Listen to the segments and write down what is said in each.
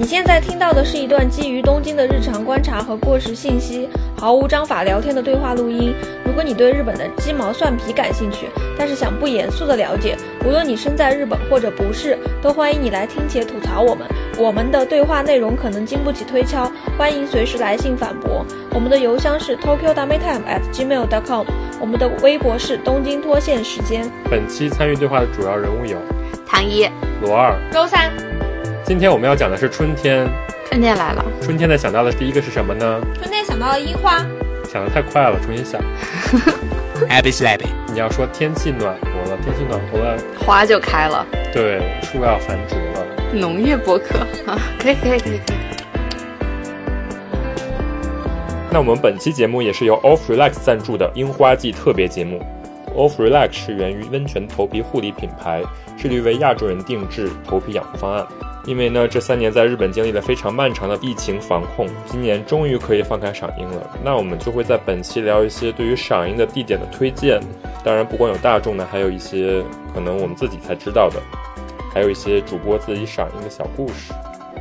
你现在听到的是一段基于东京的日常观察和过时信息，毫无章法聊天的对话录音。如果你对日本的鸡毛蒜皮感兴趣，但是想不严肃的了解，无论你身在日本或者不是，都欢迎你来听且吐槽我们。我们的对话内容可能经不起推敲，欢迎随时来信反驳。我们的邮箱是 tokyo d a m e t i m e at gmail dot com，我们的微博是东京脱线时间。本期参与对话的主要人物有唐一，罗二。周三，今天我们要讲的是春天，春天来了，春天的想到的第一个是什么呢？春天想到了樱花，想的太快了，重新想。Happy slappy，你要说天气暖和了，天气暖和了，花就开了，对，树要繁殖了。农业博客 啊，可以可以可以可以。那我们本期节目也是由 Off Relax 赞助的樱花季特别节目。Off Relax 是源于温泉头皮护理品牌，致力于为亚洲人定制头皮养护方案。因为呢，这三年在日本经历了非常漫长的疫情防控，今年终于可以放开赏樱了。那我们就会在本期聊一些对于赏樱的地点的推荐。当然，不光有大众的，还有一些可能我们自己才知道的，还有一些主播自己赏樱的小故事。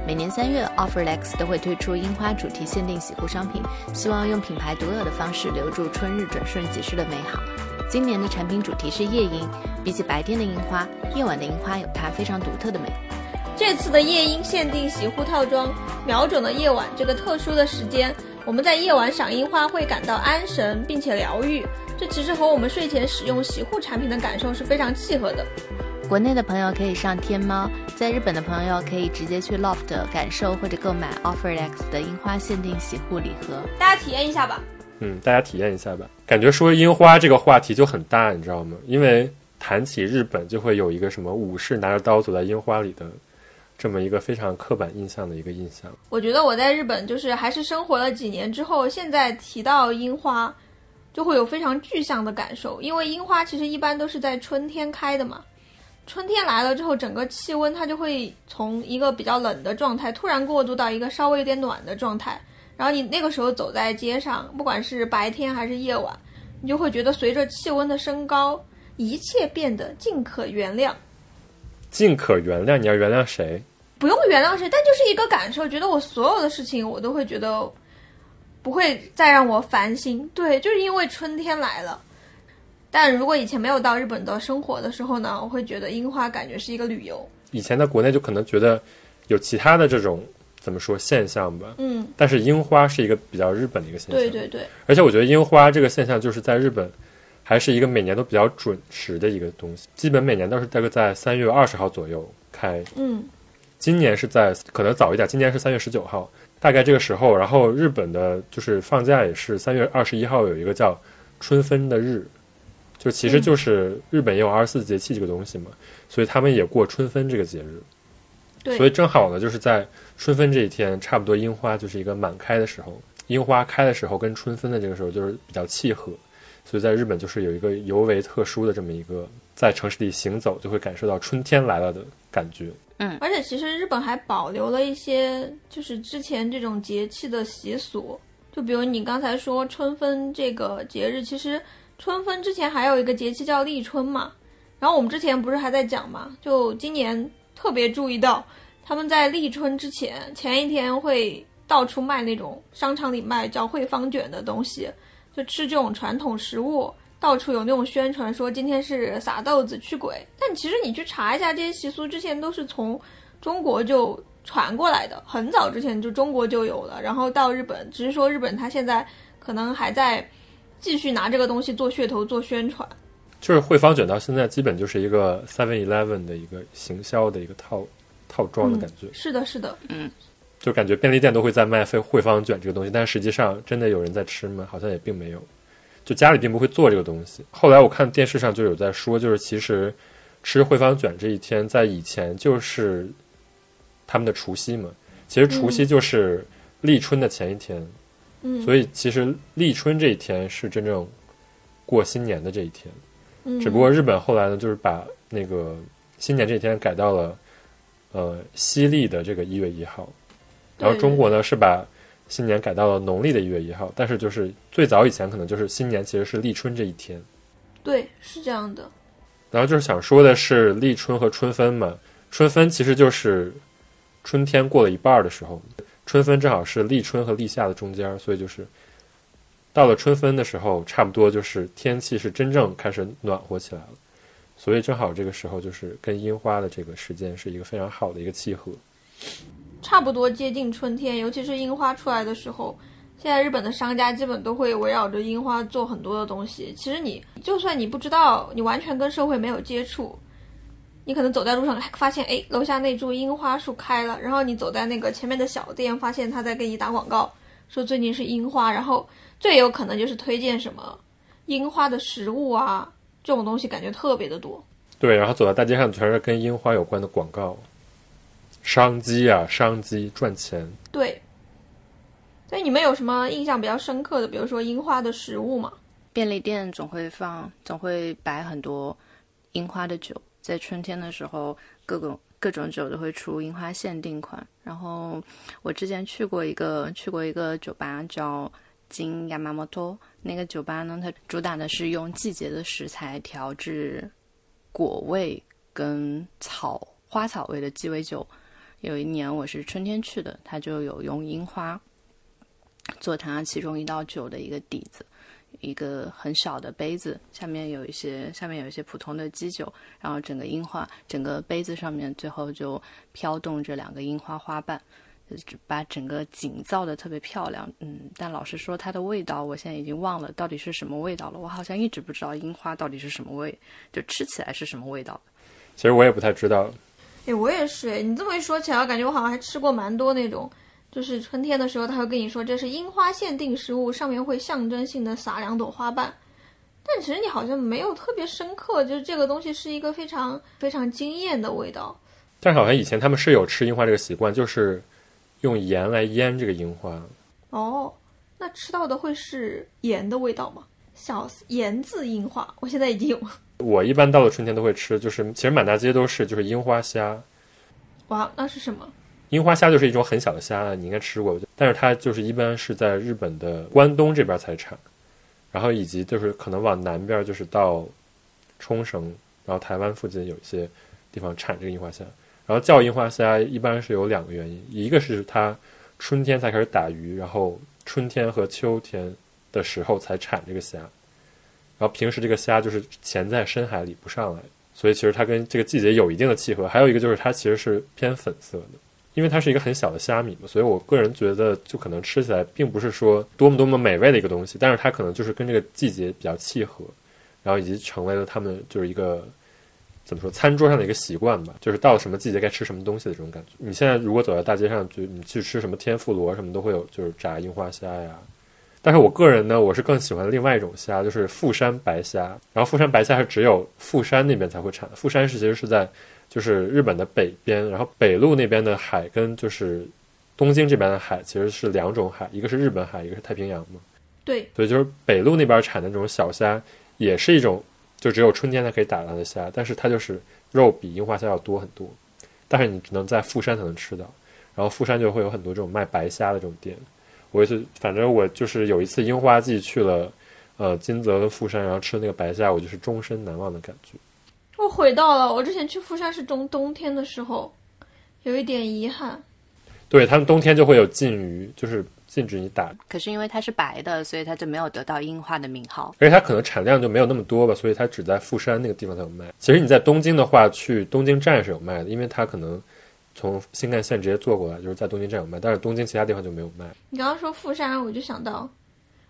每年三月，Offerlex 都会推出樱花主题限定洗护商品，希望用品牌独有的方式留住春日转瞬即逝的美好。今年的产品主题是夜樱，比起白天的樱花，夜晚的樱花有它非常独特的美。这次的夜樱限定洗护套装，瞄准了夜晚这个特殊的时间。我们在夜晚赏樱花会感到安神并且疗愈，这其实和我们睡前使用洗护产品的感受是非常契合的。国内的朋友可以上天猫，在日本的朋友可以直接去 Loft 感受或者购买 Offerlex 的樱花限定洗护礼盒。大家体验一下吧。嗯，大家体验一下吧。感觉说樱花这个话题就很大，你知道吗？因为谈起日本，就会有一个什么武士拿着刀走在樱花里的这么一个非常刻板印象的一个印象。我觉得我在日本就是还是生活了几年之后，现在提到樱花，就会有非常具象的感受，因为樱花其实一般都是在春天开的嘛。春天来了之后，整个气温它就会从一个比较冷的状态突然过渡到一个稍微有点暖的状态，然后你那个时候走在街上，不管是白天还是夜晚，你就会觉得随着气温的升高，一切变得尽可原谅。尽可原谅，你要原谅谁？不用原谅谁，但就是一个感受，觉得我所有的事情我都会觉得不会再让我烦心。对，就是因为春天来了。但如果以前没有到日本的生活的时候呢，我会觉得樱花感觉是一个旅游。以前在国内就可能觉得有其他的这种怎么说现象吧，嗯，但是樱花是一个比较日本的一个现象。对对对，而且我觉得樱花这个现象就是在日本，还是一个每年都比较准时的一个东西，基本每年都是大概在三月二十号左右开。嗯，今年是在可能早一点，今年是三月十九号，大概这个时候。然后日本的就是放假也是三月二十一号有一个叫春分的日，就其实就是日本也有二十四节气这个东西嘛，所以他们也过春分这个节日。对，所以正好呢，就是在春分这一天，差不多樱花就是一个满开的时候，樱花开的时候跟春分的这个时候就是比较契合，所以在日本就是有一个尤为特殊的这么一个，在城市里行走就会感受到春天来了的感觉。嗯而且其实日本还保留了一些就是之前这种节气的习俗，就比如你刚才说春分这个节日，其实春分之前还有一个节气叫立春嘛。然后我们之前不是还在讲嘛，就今年特别注意到，他们在立春之前前一天会到处卖那种商场里卖叫惠方卷的东西，就吃这种传统食物。到处有那种宣传说今天是撒豆子驱鬼，但其实你去查一下这些习俗，之前都是从中国就传过来的，很早之前就中国就有了，然后到日本，只是说日本它现在可能还在继续拿这个东西做噱头、做宣传。就是汇方卷到现在基本就是一个 Seven Eleven 的一个行销的一个套套装的感觉，是的，是的，嗯就感觉便利店都会在卖汇汇方卷这个东西，但实际上真的有人在吃吗？好像也并没有。就家里并不会做这个东西。后来我看电视上就有在说，就是其实吃汇方卷这一天，在以前就是他们的除夕嘛。其实除夕就是立春的前一天，嗯，所以其实立春这一天是真正过新年的这一天。嗯，只不过日本后来呢，就是把那个新年这一天改到了呃西历的这个一月一号，然后中国呢是把新年改到了农历的一月一号，但是就是最早以前可能就是新年其实是立春这一天，对，是这样的，然后就是想说的是立春和春分嘛，春分其实就是春天过了一半儿的时候，春分正好是立春和立夏的中间儿，所以就是到了春分的时候，差不多就是天气是真正开始暖和起来了，所以正好这个时候就是跟樱花的这个时间是一个非常好的一个契合。差不多接近春天，尤其是樱花出来的时候，现在日本的商家基本都会围绕着樱花做很多的东西。其实你就算你不知道，你完全跟社会没有接触，你可能走在路上发现，哎，楼下那株樱花树开了，然后你走在那个前面的小店，发现他在给你打广告，说最近是樱花，然后最有可能就是推荐什么樱花的食物啊，这种东西感觉特别的多。对，然后走在大街上全是跟樱花有关的广告，商机啊，商机赚钱。对，所以你们有什么印象比较深刻的，比如说樱花的食物吗？便利店总会放，总会摆很多樱花的酒，在春天的时候，各种各种酒都会出樱花限定款。然后我之前去过一个去过一个酒吧，叫金亚麻摩托。那个酒吧呢，它主打的是用季节的食材调制果味跟草花草味的鸡尾酒。有一年我是春天去的，它就有用樱花做它其中一道酒的一个底子。一个很小的杯子，下面有一些下面有一些普通的基酒，然后整个樱花，整个杯子上面最后就飘动着两个樱花花瓣，把整个景造的特别漂亮。嗯，但老实说，它的味道我现在已经忘了到底是什么味道了。我好像一直不知道樱花到底是什么味，就吃起来是什么味道。其实我也不太知道。哎，我也是哎，你这么一说起来，我感觉我好像还吃过蛮多那种。就是春天的时候，他会跟你说这是樱花限定食物，上面会象征性的撒两朵花瓣。但其实你好像没有特别深刻，就是这个东西是一个非常非常惊艳的味道。但是好像以前他们是有吃樱花这个习惯，就是用盐来腌这个樱花。哦，那吃到的会是盐的味道吗？笑死，盐渍樱花，我现在已经有。我一般到了春天都会吃，就是其实满大街都是就是樱花虾。哇，那是什么？樱花虾就是一种很小的虾，你应该吃过，但是它就是一般是在日本的关东这边才产，然后以及就是可能往南边就是到冲绳，然后台湾附近有一些地方产这个樱花虾。然后叫樱花虾一般是有两个原因，一个是它春天才开始打鱼，然后春天和秋天的时候才产这个虾，然后平时这个虾就是潜在深海里不上来，所以其实它跟这个季节有一定的契合。还有一个就是它其实是偏粉色的。因为它是一个很小的虾米嘛，所以我个人觉得就可能吃起来并不是说多么多么美味的一个东西，但是它可能就是跟这个季节比较契合，然后以及成为了他们就是一个怎么说餐桌上的一个习惯吧，就是到了什么季节该吃什么东西的这种感觉。你现在如果走在大街上，就你去吃什么天妇罗什么都会有，就是炸樱花虾呀。但是我个人呢，我是更喜欢另外一种虾，就是富山白虾。然后富山白虾是只有富山那边才会产，富山是其实是在。就是日本的北边，然后北陆那边的海跟就是东京这边的海其实是两种海，一个是日本海，一个是太平洋嘛。对，所以就是北陆那边产的那种小虾，也是一种就只有春天才可以打到的虾，但是它就是肉比樱花虾要多很多，但是你只能在富山才能吃到，然后富山就会有很多这种卖白虾的这种店。我是反正我就是有一次樱花季去了，呃金泽跟富山，然后吃那个白虾，我就是终身难忘的感觉。我回到了我之前去富山是冬冬天的时候，有一点遗憾。对他们冬天就会有禁渔，就是禁止你打。可是因为它是白的，所以它就没有得到樱花的名号。而且它可能产量就没有那么多吧，所以它只在富山那个地方才有卖。其实你在东京的话，去东京站是有卖的，因为它可能从新干线直接坐过来，就是在东京站有卖。但是东京其他地方就没有卖。你刚刚说富山，我就想到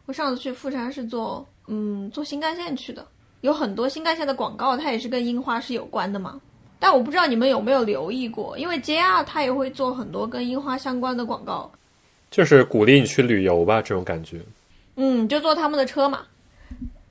我上次去富山是坐嗯坐新干线去的。有很多新干线的广告，它也是跟樱花是有关的嘛。但我不知道你们有没有留意过，因为 JR 它也会做很多跟樱花相关的广告，就是鼓励你去旅游吧，这种感觉。嗯，就坐他们的车嘛。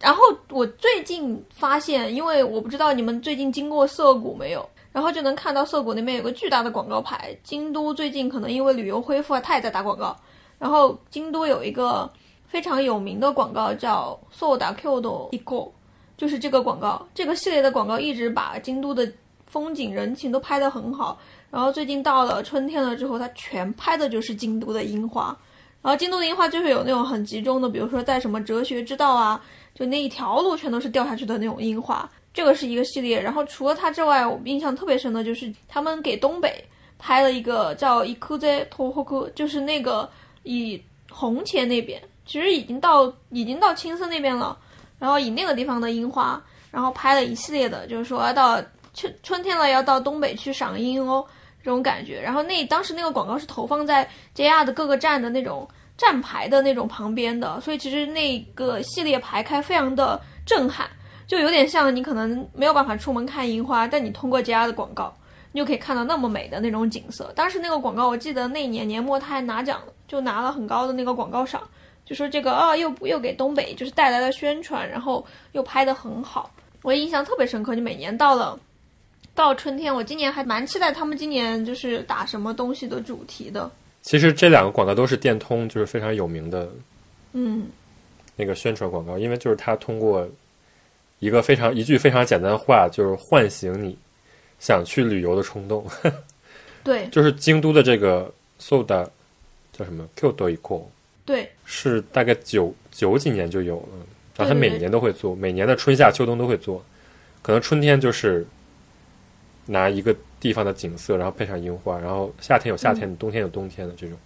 然后我最近发现，因为我不知道你们最近经过涩谷没有，然后就能看到涩谷那边有个巨大的广告牌。京都最近可能因为旅游恢复啊，它也在打广告。然后京都有一个非常有名的广告叫 Soda Q 的 Eco。就是这个广告，这个系列的广告一直把京都的风景人情都拍得很好。然后最近到了春天了之后，它全拍的就是京都的樱花。然后京都的樱花就是有那种很集中的，比如说在什么哲学之道啊，就那一条路全都是掉下去的那种樱花。这个是一个系列。然后除了它之外，我印象特别深的就是他们给东北拍了一个叫伊库泽托霍库，就是那个以红前那边，其实已经到已经到青森那边了，然后以那个地方的樱花，然后拍了一系列的，就是说到春春天了要到东北去赏樱哦，这种感觉。然后那当时那个广告是投放在 JR 的各个站的那种站牌的那种旁边的，所以其实那个系列排开非常的震撼。就有点像你可能没有办法出门看樱花，但你通过 JR 的广告，你就可以看到那么美的那种景色。当时那个广告，我记得那年年末他还拿奖了，就拿了很高的那个广告赏，就说这个啊又又给东北就是带来了宣传，然后又拍得很好，我印象特别深刻。就每年到了到春天，我今年还蛮期待他们今年就是打什么东西的主题的。其实这两个广告都是电通就是非常有名的嗯，那个宣传广告，因为就是它通过一个非常一句非常简单的话，就是唤醒你想去旅游的冲动。对就是京都的这个 Soda 叫什么 Q 多一 o 对是大概九九几年就有了，然后他每年都会做，每年的春夏秋冬都会做。可能春天就是拿一个地方的景色，然后配上樱花，然后夏天有夏天的，冬天有冬天的这种。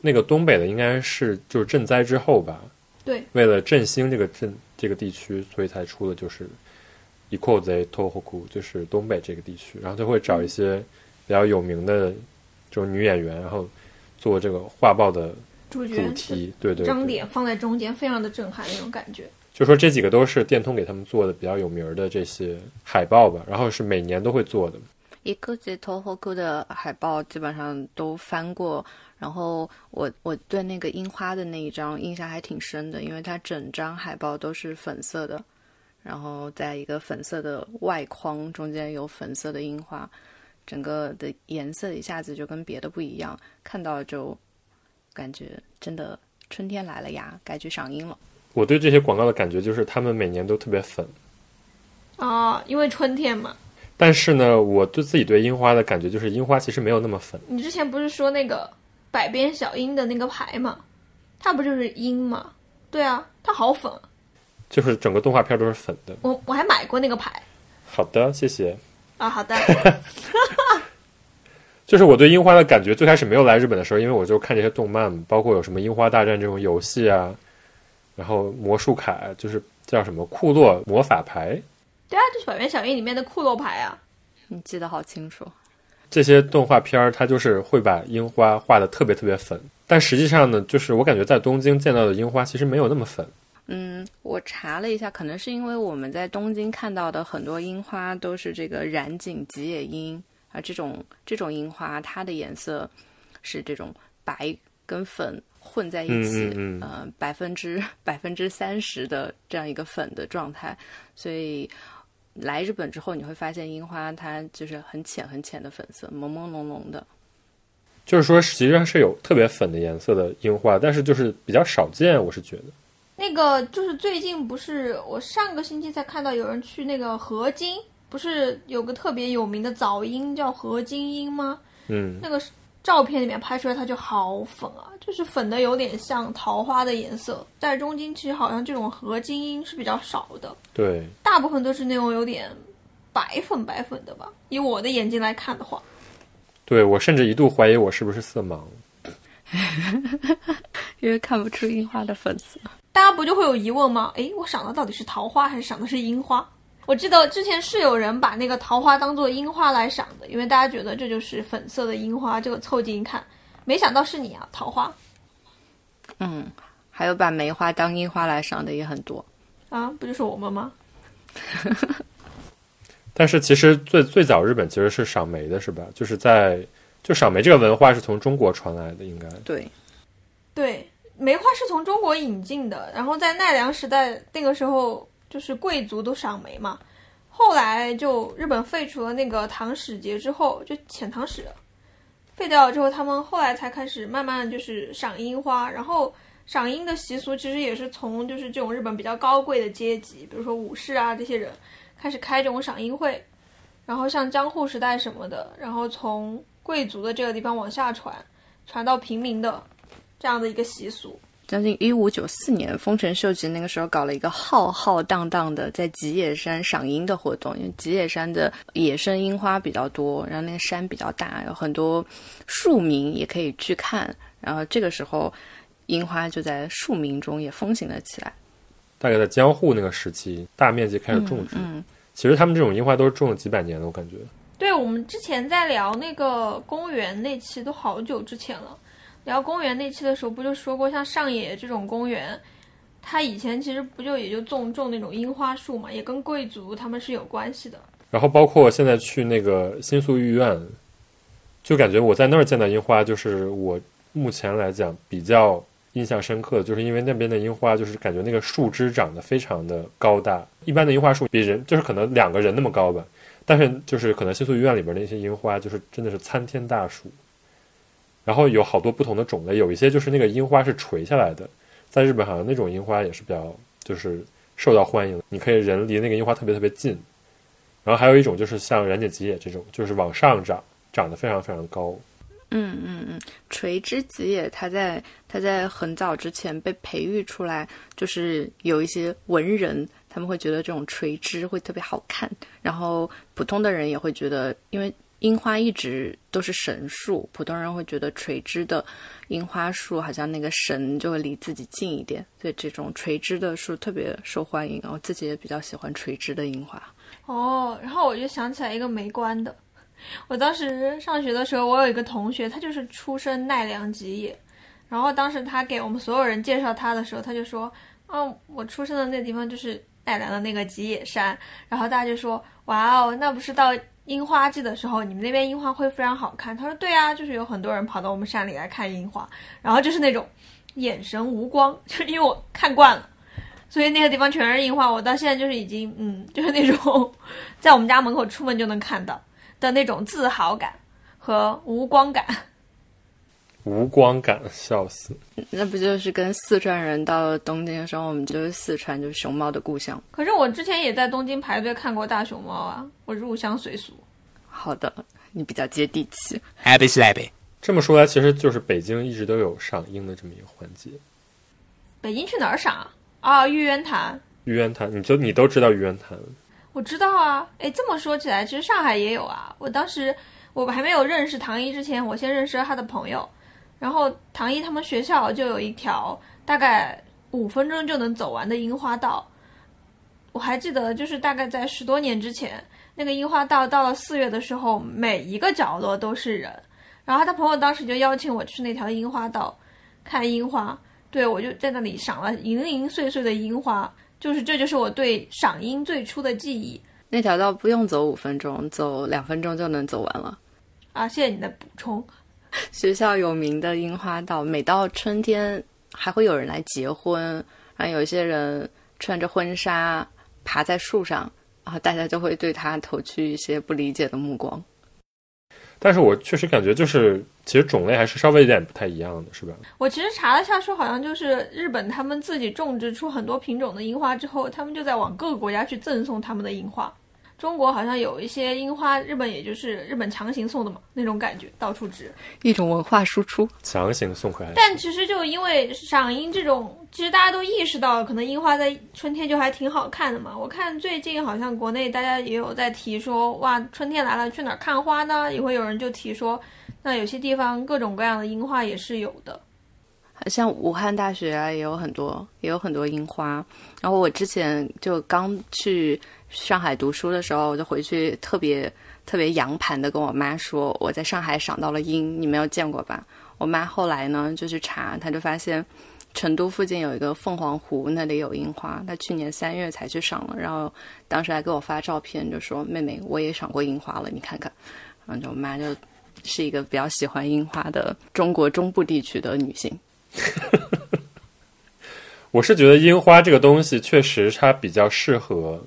那个东北的应该是就是赈灾之后吧，对为了振兴这个镇这个地区，所以才出的就是伊库贼托霍库，就是东北这个地区，然后就会找一些比较有名的这种女演员，然后做这个画报的主角主题，对对对，张点放在中间，非常的震撼那种感觉。就说这几个都是电通给他们做的比较有名儿的这些海报吧，然后是每年都会做的。一个街头后库的海报基本上都翻过，然后我我对那个樱花的那一张印象还挺深的，因为它整张海报都是粉色的，然后在一个粉色的外框中间有粉色的樱花，整个的颜色一下子就跟别的不一样，看到就感觉真的春天来了呀，该去赏樱了。我对这些广告的感觉就是他们每年都特别粉，哦，因为春天嘛。但是呢，我对自己对樱花的感觉就是樱花其实没有那么粉。你之前不是说那个百变小樱的那个牌吗？它不就是樱吗？对啊，它好粉啊，就是整个动画片都是粉的。我我还买过那个牌好的，谢谢。啊。好的，就是我对樱花的感觉，最开始没有来日本的时候，因为我就看这些动漫，包括有什么《樱花大战》这种游戏啊，然后魔术卡，就是叫什么库洛魔法牌，对啊，就是百变小樱里面的库洛牌啊。你记得好清楚。这些动画片儿，它就是会把樱花画的特别特别粉，但实际上呢，就是我感觉在东京见到的樱花其实没有那么粉。嗯，我查了一下，可能是因为我们在东京看到的很多樱花都是这个染井吉野樱啊，这种这种樱花，它的颜色是这种白跟粉混在一起，嗯嗯嗯呃，百分之百分之三十的这样一个粉的状态，所以来日本之后，你会发现樱花它就是很浅很浅的粉色，朦朦胧胧的。就是说，实际上是有特别粉的颜色的樱花，但是就是比较少见，我是觉得。那个就是最近不是我上个星期才看到有人去那个河津，不是有个特别有名的早樱叫何金樱吗？嗯，那个照片里面拍出来它就好粉啊，就是粉的有点像桃花的颜色。在中京其实好像这种何金樱是比较少的，对，大部分都是那种有点白粉白粉的吧。以我的眼睛来看的话，对我甚至一度怀疑我是不是色盲。因为看不出樱花的粉色。大家不就会有疑问吗？诶，我赏的到底是桃花还是赏的是樱花？我记得之前是有人把那个桃花当做樱花来赏的，因为大家觉得这就是粉色的樱花，这个凑近一看，没想到是你啊，桃花嗯，还有把梅花当樱花来赏的也很多。啊，不就是我们吗？但是其实最最早日本其实是赏梅的，是吧？就是在就赏梅这个文化是从中国传来的，应该。对，对，梅花是从中国引进的，然后在奈良时代那个时候就是贵族都赏梅嘛，后来就日本废除了那个唐使节之后，就遣唐使废掉了之后，他们后来才开始慢慢就是赏樱花，然后赏樱的习俗其实也是从就是这种日本比较高贵的阶级，比如说武士啊这些人开始开这种赏樱会，然后像江户时代什么的，然后从贵族的这个地方往下传，传到平民的。这样的一个习俗，将近一五九四年，丰臣秀吉那个时候搞了一个浩浩荡荡的在吉野山赏樱的活动，因为吉野山的野生樱花比较多，然后那个山比较大，有很多庶民也可以去看。然后这个时候，樱花就在庶民中也风行了起来。大概在江户那个时期，大面积开始种植。嗯，其实他们这种樱花都是种了几百年的，我感觉。对我们之前在聊那个公园那期都好久之前了。聊公园那期的时候，不就说过，像上野这种公园，它以前其实不就也就种种那种樱花树嘛，也跟贵族他们是有关系的。然后包括现在去那个新宿御苑，就感觉我在那儿见到樱花，就是我目前来讲比较印象深刻的，就是因为那边的樱花就是感觉那个树枝长得非常的高大，一般的樱花树比人就是可能两个人那么高吧，但是就是可能新宿御苑里边那些樱花就是真的是参天大树。然后有好多不同的种类，有一些就是那个樱花是垂下来的，在日本好像那种樱花也是比较就是受到欢迎，你可以人离那个樱花特别特别近。然后还有一种就是像染井吉野这种，就是往上长，长得非常非常高。嗯嗯嗯，垂枝吉野它在它在很早之前被培育出来，就是有一些文人他们会觉得这种垂枝会特别好看，然后普通的人也会觉得，因为。樱花一直都是神树，普通人会觉得垂枝的樱花树好像那个神就会离自己近一点，所以这种垂枝的树特别受欢迎。我自己也比较喜欢垂枝的樱花。哦，然后我就想起来一个没关的，我当时上学的时候，我有一个同学，他就是出身奈良吉野，然后当时他给我们所有人介绍他的时候，他就说：“嗯，我出生的那地方就是奈良的那个吉野山。”然后大家就说：“哇哦，那不是到。”樱花季的时候，你们那边樱花会非常好看。他说：“对啊，就是有很多人跑到我们山里来看樱花，然后就是那种眼神无光，就是因为我看惯了，所以那个地方全是樱花。我到现在就是已经，嗯，就是那种 在我们家门口出门就能看到的那种自豪感和无光感。无光感，笑死！那不就是跟四川人到了东京的时候，我们就是四川，就是熊猫的故乡。可是我之前也在东京排队看过大熊猫啊，我入乡随俗。好的，你比较接地气。Happy Slappy。这么说来，其实就是北京一直都有赏樱的这么一个环节。北京去哪儿赏啊？玉渊潭。玉渊潭，你就你都知道玉渊潭？我知道啊。哎，这么说起来，其实上海也有啊。我当时我还没有认识唐一之前，我先认识了他的朋友。然后唐一他们学校就有一条大概五分钟就能走完的樱花道，我还记得就是大概在十多年之前，那个樱花道到了四月的时候，每一个角落都是人。然后他朋友当时就邀请我去那条樱花道看樱花，对我就在那里赏了零零碎碎的樱花，就是这就是我对赏樱最初的记忆。那条道不用走五分钟，走两分钟就能走完了。啊，谢谢你的补充。学校有名的樱花道，每到春天还会有人来结婚，然后有一些人穿着婚纱爬在树上，然后大家就会对他投去一些不理解的目光。但是我确实感觉，就是其实种类还是稍微有点不太一样的，是吧？我其实查了下，说好像就是日本他们自己种植出很多品种的樱花之后，他们就在往各个国家去赠送他们的樱花。中国好像有一些樱花，日本也就是日本强行送的嘛，那种感觉到处植，一种文化输出，强行送回来。但其实就因为赏樱这种，其实大家都意识到，可能樱花在春天就还挺好看的嘛。我看最近好像国内大家也有在提说，哇，春天来了，去哪儿看花呢？也会有人就提说，那有些地方各种各样的樱花也是有的，像武汉大学啊，也有很多，也有很多樱花。然后我之前就刚去。上海读书的时候，我就回去特别特别洋盘的跟我妈说，我在上海赏到了樱，你没有见过吧？我妈后来呢就去查，她就发现成都附近有一个凤凰湖，那里有樱花，她去年三月才去赏了，然后当时还给我发照片，就说妹妹我也赏过樱花了，你看看。然后我妈就是一个比较喜欢樱花的中国中部地区的女性。我是觉得樱花这个东西确实它比较适合。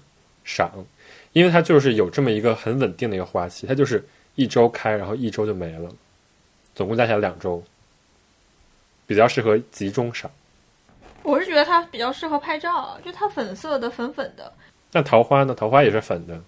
赏，因为它就是有这么一个很稳定的一个花期，它就是一周开，然后一周就没了，总共加起来两周，比较适合集中赏。我是觉得它比较适合拍照，就它粉色的粉粉的。那桃花呢？桃花也是粉的。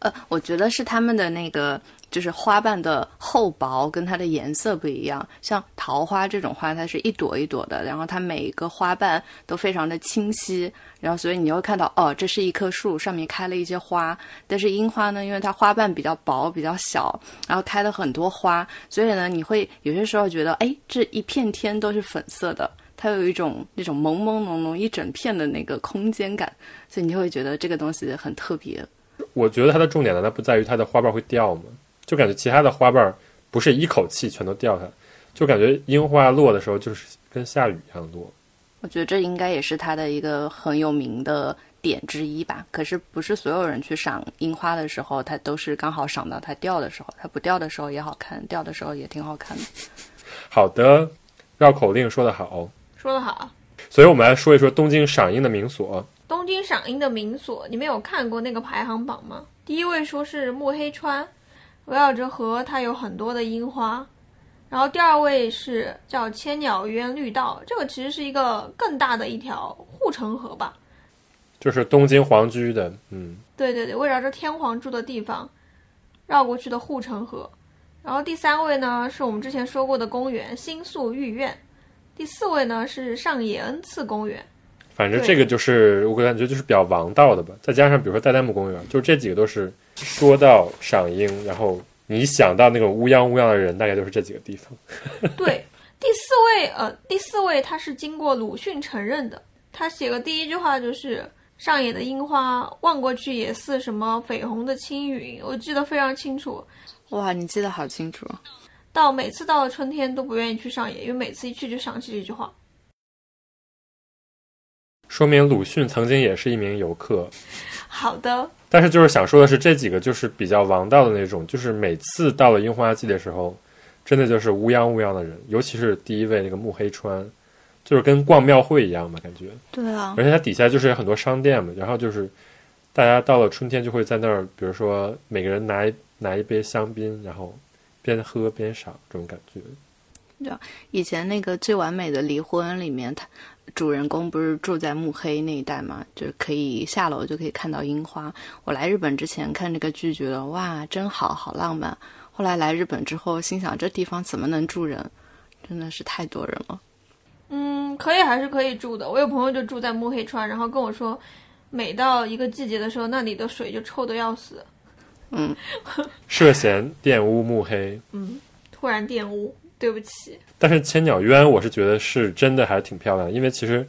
呃，我觉得是他们的那个就是花瓣的厚薄跟它的颜色不一样。像桃花这种花，它是一朵一朵的，然后它每一个花瓣都非常的清晰，然后所以你会看到哦，这是一棵树上面开了一些花。但是樱花呢，因为它花瓣比较薄、比较小，然后开了很多花，所以呢，你会有些时候觉得，哎，这一片天都是粉色的，它有一种那种朦朦胧胧一整片的那个空间感，所以你就会觉得这个东西很特别。我觉得它的重点难道不在于它的花瓣会掉吗？就感觉其他的花瓣不是一口气全都掉下来，就感觉樱花落的时候就是跟下雨一样落。我觉得这应该也是它的一个很有名的点之一吧。可是不是所有人去赏樱花的时候，它都是刚好赏到它掉的时候，它不掉的时候也好看，掉的时候也挺好看的。好的，绕口令说得好，说得好。所以我们来说一说东京赏樱的名所。东京赏樱的名所，你们有看过那个排行榜吗？第一位说是目黑川，围绕着河，它有很多的樱花。然后第二位是叫千鸟渊绿道，这个其实是一个更大的一条护城河吧，就是东京皇居的，嗯，对对对，围绕着天皇住的地方绕过去的护城河。然后第三位呢是我们之前说过的公园新宿御苑，第四位呢是上野恩赐公园。反正这个就是我感觉就是比较王道的吧，再加上比如说代代木公园，就是这几个都是说到赏樱，然后你想到那种乌泱乌泱的人，大概就是这几个地方。对，第四位呃，第四位他是经过鲁迅承认的，他写的第一句话就是上野的樱花望过去也似什么绯红的青云，我记得非常清楚。哇，你记得好清楚。到每次到了春天都不愿意去上野，因为每次一去就想起这句话。说明鲁迅曾经也是一名游客。好的，但是就是想说的是，这几个就是比较王道的那种，就是每次到了樱花季的时候，真的就是乌泱乌泱的人，尤其是第一位那个木黑川，就是跟逛庙会一样嘛，感觉。对啊。而且它底下就是有很多商店嘛，然后就是大家到了春天就会在那儿，比如说每个人拿一拿一杯香槟，然后边喝边赏，这种感觉。对，以前那个最完美的离婚里面，他。主人公不是住在目黑那一带嘛，就是可以下楼就可以看到樱花。我来日本之前看这个剧，觉得哇，真好好浪漫。后来来日本之后，心想这地方怎么能住人？真的是太多人了。嗯，可以还是可以住的。我有朋友就住在目黑川，然后跟我说，每到一个季节的时候，那里的水就臭的要死。嗯，涉嫌玷污目黑。嗯，突然玷污。对不起，但是千鸟渊我是觉得是真的还是挺漂亮的，因为其实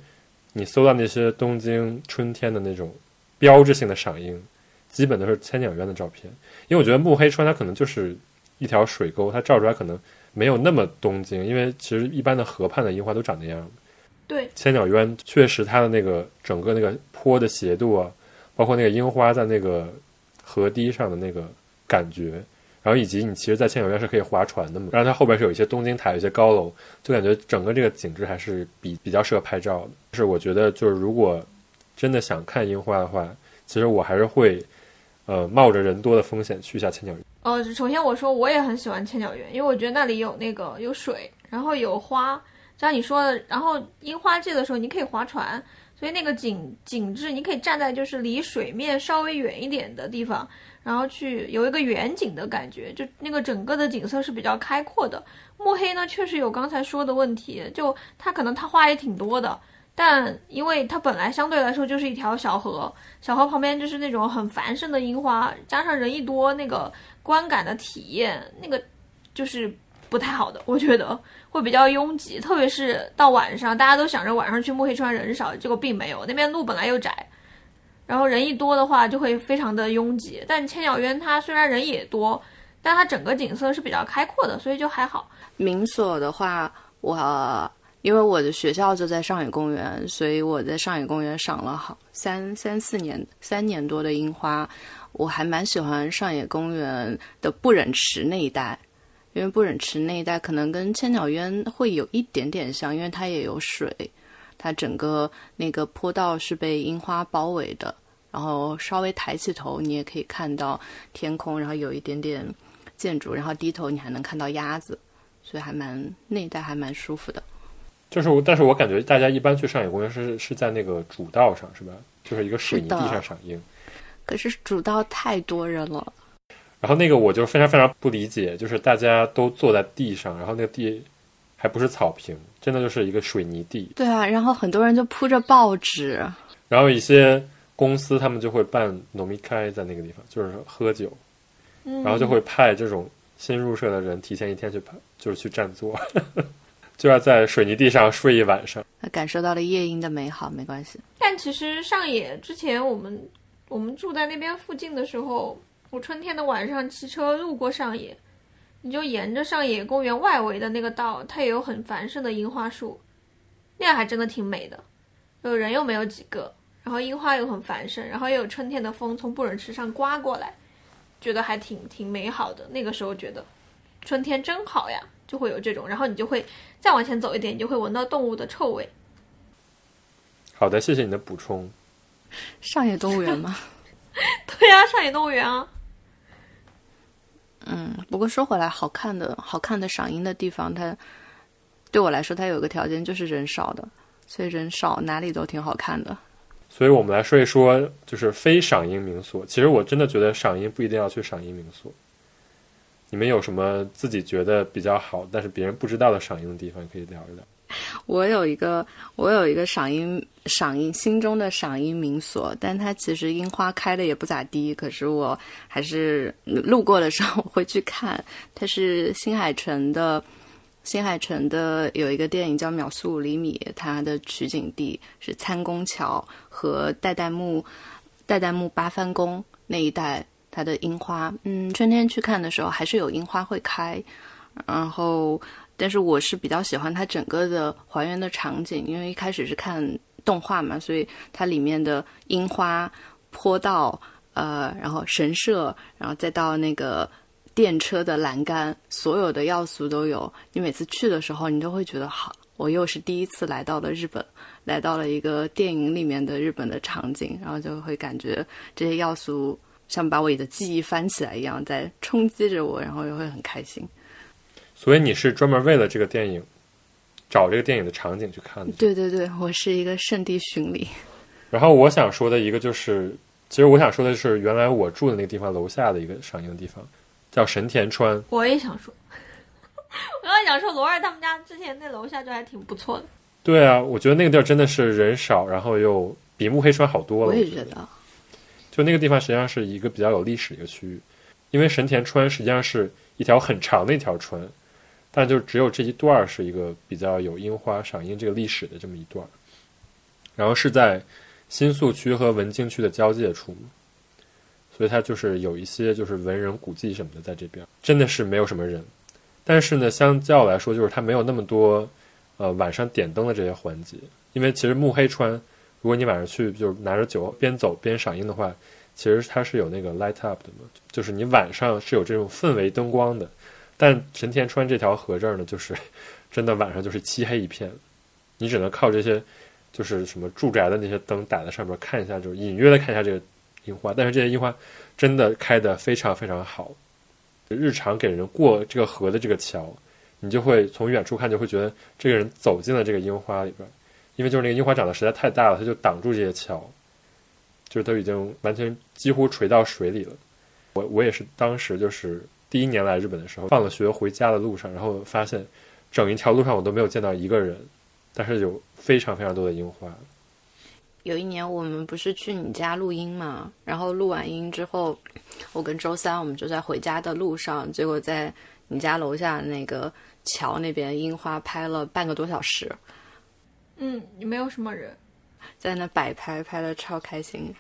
你搜到那些东京春天的那种标志性的赏樱，基本都是千鸟渊的照片。因为我觉得目黑川它可能就是一条水沟，它照出来可能没有那么东京，因为其实一般的河畔的樱花都长那样。对，千鸟渊确实它的那个整个那个坡的斜度啊，包括那个樱花在那个河堤上的那个感觉。然后以及你其实，在千鸟渊是可以划船的嘛，然后它后边是有一些东京塔，有一些高楼，就感觉整个这个景致还是比比较适合拍照的。是我觉得，就是如果真的想看樱花的话，其实我还是会，呃，冒着人多的风险去一下千鸟渊。呃，首先我说我也很喜欢千鸟园，因为我觉得那里有那个有水，然后有花，像你说的，然后樱花季的时候你可以划船，所以那个景景致你可以站在就是离水面稍微远一点的地方。然后去有一个远景的感觉，就那个整个的景色是比较开阔的。墨黑呢，确实有刚才说的问题，就它可能它花也挺多的，但因为它本来相对来说就是一条小河，小河旁边就是那种很繁盛的樱花，加上人一多，那个观感的体验那个就是不太好的，我觉得会比较拥挤，特别是到晚上，大家都想着晚上去墨黑川人少，结果并没有，那边路本来又窄。然后人一多的话，就会非常的拥挤。但千鸟渊它虽然人也多，但它整个景色是比较开阔的，所以就还好。民所的话，我因为我的学校就在上野公园，所以我在上野公园赏了好三三四年三年多的樱花。我还蛮喜欢上野公园的不忍池那一带，因为不忍池那一带可能跟千鸟渊会有一点点像，因为它也有水，它整个那个坡道是被樱花包围的。然后稍微抬起头，你也可以看到天空，然后有一点点建筑，然后低头你还能看到鸭子，所以还蛮那一带还蛮舒服的。就是我，但是我感觉大家一般去上野公园是是在那个主道上，是吧？就是一个水泥地上赏樱。可是主道太多人了。然后那个我就非常非常不理解，就是大家都坐在地上，然后那个地还不是草坪，真的就是一个水泥地。对啊，然后很多人就铺着报纸，然后一些公司他们就会办农民开在那个地方，就是喝酒，嗯然后就会派这种新入社的人提前一天去排，就是去占座，就要在水泥地上睡一晚上。感受到了夜莺的美好，没关系。但其实上野之前我们我们住在那边附近的时候，我春天的晚上骑车路过上野，你就沿着上野公园外围的那个道，它也有很繁盛的樱花树，那样还真的挺美的。有人又没有几个，然后樱花又很繁盛，然后又有春天的风从不忍池上刮过来，觉得还挺挺美好的。那个时候觉得春天真好呀，就会有这种，然后你就会再往前走一点，你就会闻到动物的臭味。好的，谢谢你的补充。上野动物园吗？对呀、上野动物园啊。不过说回来，好看的好看的赏樱的地方，它对我来说，它有个条件就是人少的，所以人少哪里都挺好看的。所以我们来说一说，就是非赏樱民宿。其实我真的觉得赏樱不一定要去赏樱民宿。你们有什么自己觉得比较好，但是别人不知道的赏樱的地方，可以聊一聊。我有一个，我有一个赏樱赏樱心中的赏樱名所，但它其实樱花开的也不咋地，可是我还是路过的时候会去看。它是新海诚的，新海诚的有一个电影叫《秒速五厘米》，它的取景地是参宫桥和代代木代代木八幡宫那一带，它的樱花，嗯，春天去看的时候还是有樱花会开，然后。但是我是比较喜欢它整个的还原的场景，因为一开始是看动画嘛，所以它里面的樱花、坡道，呃，然后神社，然后再到那个电车的栏杆，所有的要素都有。你每次去的时候，你都会觉得好，我又是第一次来到了日本，来到了一个电影里面的日本的场景，然后就会感觉这些要素像把我的记忆翻起来一样，在冲击着我，然后又会很开心。所以你是专门为了这个电影，找这个电影的场景去看的。对对对，我是一个圣地巡礼。然后我想说的一个就是，其实我想说的是，原来我住的那个地方楼下的一个赏樱的地方，叫神田川。我也想说，我刚想说罗二他们家之前那楼下就还挺不错的。对啊，我觉得那个地儿真的是人少，然后又比目黑川好多了。我也觉觉得，就那个地方实际上是一个比较有历史的一个区域，因为神田川实际上是一条很长的一条川，但就只有这一段儿是一个比较有樱花赏樱这个历史的这么一段儿，然后是在新宿区和文京区的交界处，所以它就是有一些就是文人古迹什么的在这边，真的是没有什么人，但是呢，相较来说，就是它没有那么多呃晚上点灯的这些环节，因为其实目黑川，如果你晚上去就是拿着酒边走边赏樱的话，其实它是有那个 light up 的嘛，就是你晚上是有这种氛围灯光的，但神田川这条河这儿呢，就是 真的晚上就是漆黑一片，你只能靠这些就是什么住宅的那些灯打在上面看一下，就是隐约的看一下这个樱花，但是这些樱花真的开得非常非常好。日常给人过这个河的这个桥，你就会从远处看就会觉得这个人走进了这个樱花里边，因为就是那个樱花长得实在太大了，它就挡住这些桥，就是都已经完全几乎垂到水里了。我我也是当时就是第一年来日本的时候，放了学回家的路上，然后发现整一条路上我都没有见到一个人，但是有非常非常多的樱花。有一年我们不是去你家录音嘛，然后录完音之后，我跟周三我们就在回家的路上，结果在你家楼下那个桥那边樱花拍了半个多小时，嗯，也没有什么人。在那摆拍，拍的超开心。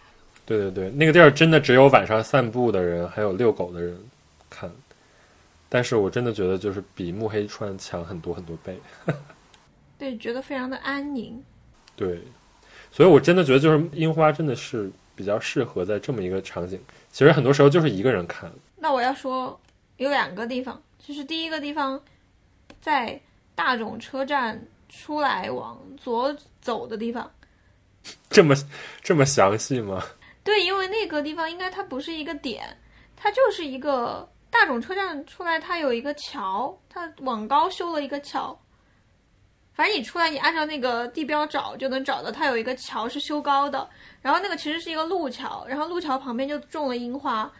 对对对，那个地儿真的只有晚上散步的人，还有遛狗的人看。但是我真的觉得就是比目黑川强很多很多倍。对，觉得非常的安宁。对，所以我真的觉得就是樱花真的是比较适合在这么一个场景。其实很多时候就是一个人看。那我要说有两个地方，就是第一个地方在大冢车站出来往左走的地方。这么这么详细吗？对，因为那个地方应该它不是一个点，它就是一个大冢车站出来，它有一个桥，它往高修了一个桥。反正你出来，你按照那个地标找就能找到，它有一个桥是修高的，然后那个其实是一个路桥，然后路桥旁边就种了樱花。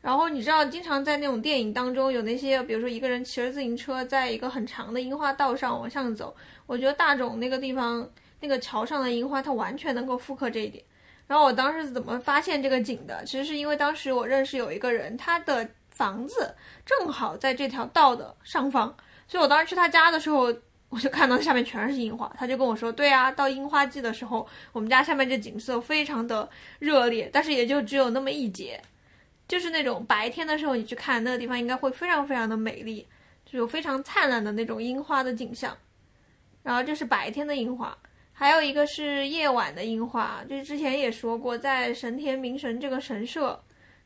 然后你知道，经常在那种电影当中有那些，比如说一个人骑着自行车在一个很长的樱花道上往上走，我觉得大冢那个地方那个桥上的樱花，它完全能够复刻这一点。然后我当时怎么发现这个景的？其实是因为当时我认识有一个人，他的房子正好在这条道的上方，所以我当时去他家的时候，我就看到下面全是樱花。他就跟我说：“对啊，到樱花季的时候，我们家下面这景色非常的热烈，但是也就只有那么一节。”就是那种白天的时候，你去看那个地方，应该会非常非常的美丽，就有非常灿烂的那种樱花的景象。然后这是白天的樱花，还有一个是夜晚的樱花。就是之前也说过，在神田明神这个神社，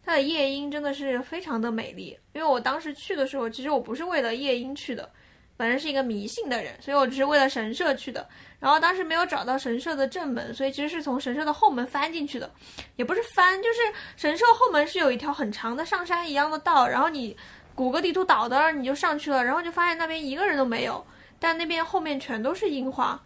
它的夜莺真的是非常的美丽。因为我当时去的时候，其实我不是为了夜莺去的。本人是一个迷信的人，所以我只是为了神社去的。然后当时没有找到神社的正门，所以其实是从神社的后门翻进去的，也不是翻，就是神社后门是有一条很长的上山一样的道，然后你谷歌地图导的，你就上去了，然后就发现那边一个人都没有，但那边后面全都是樱花，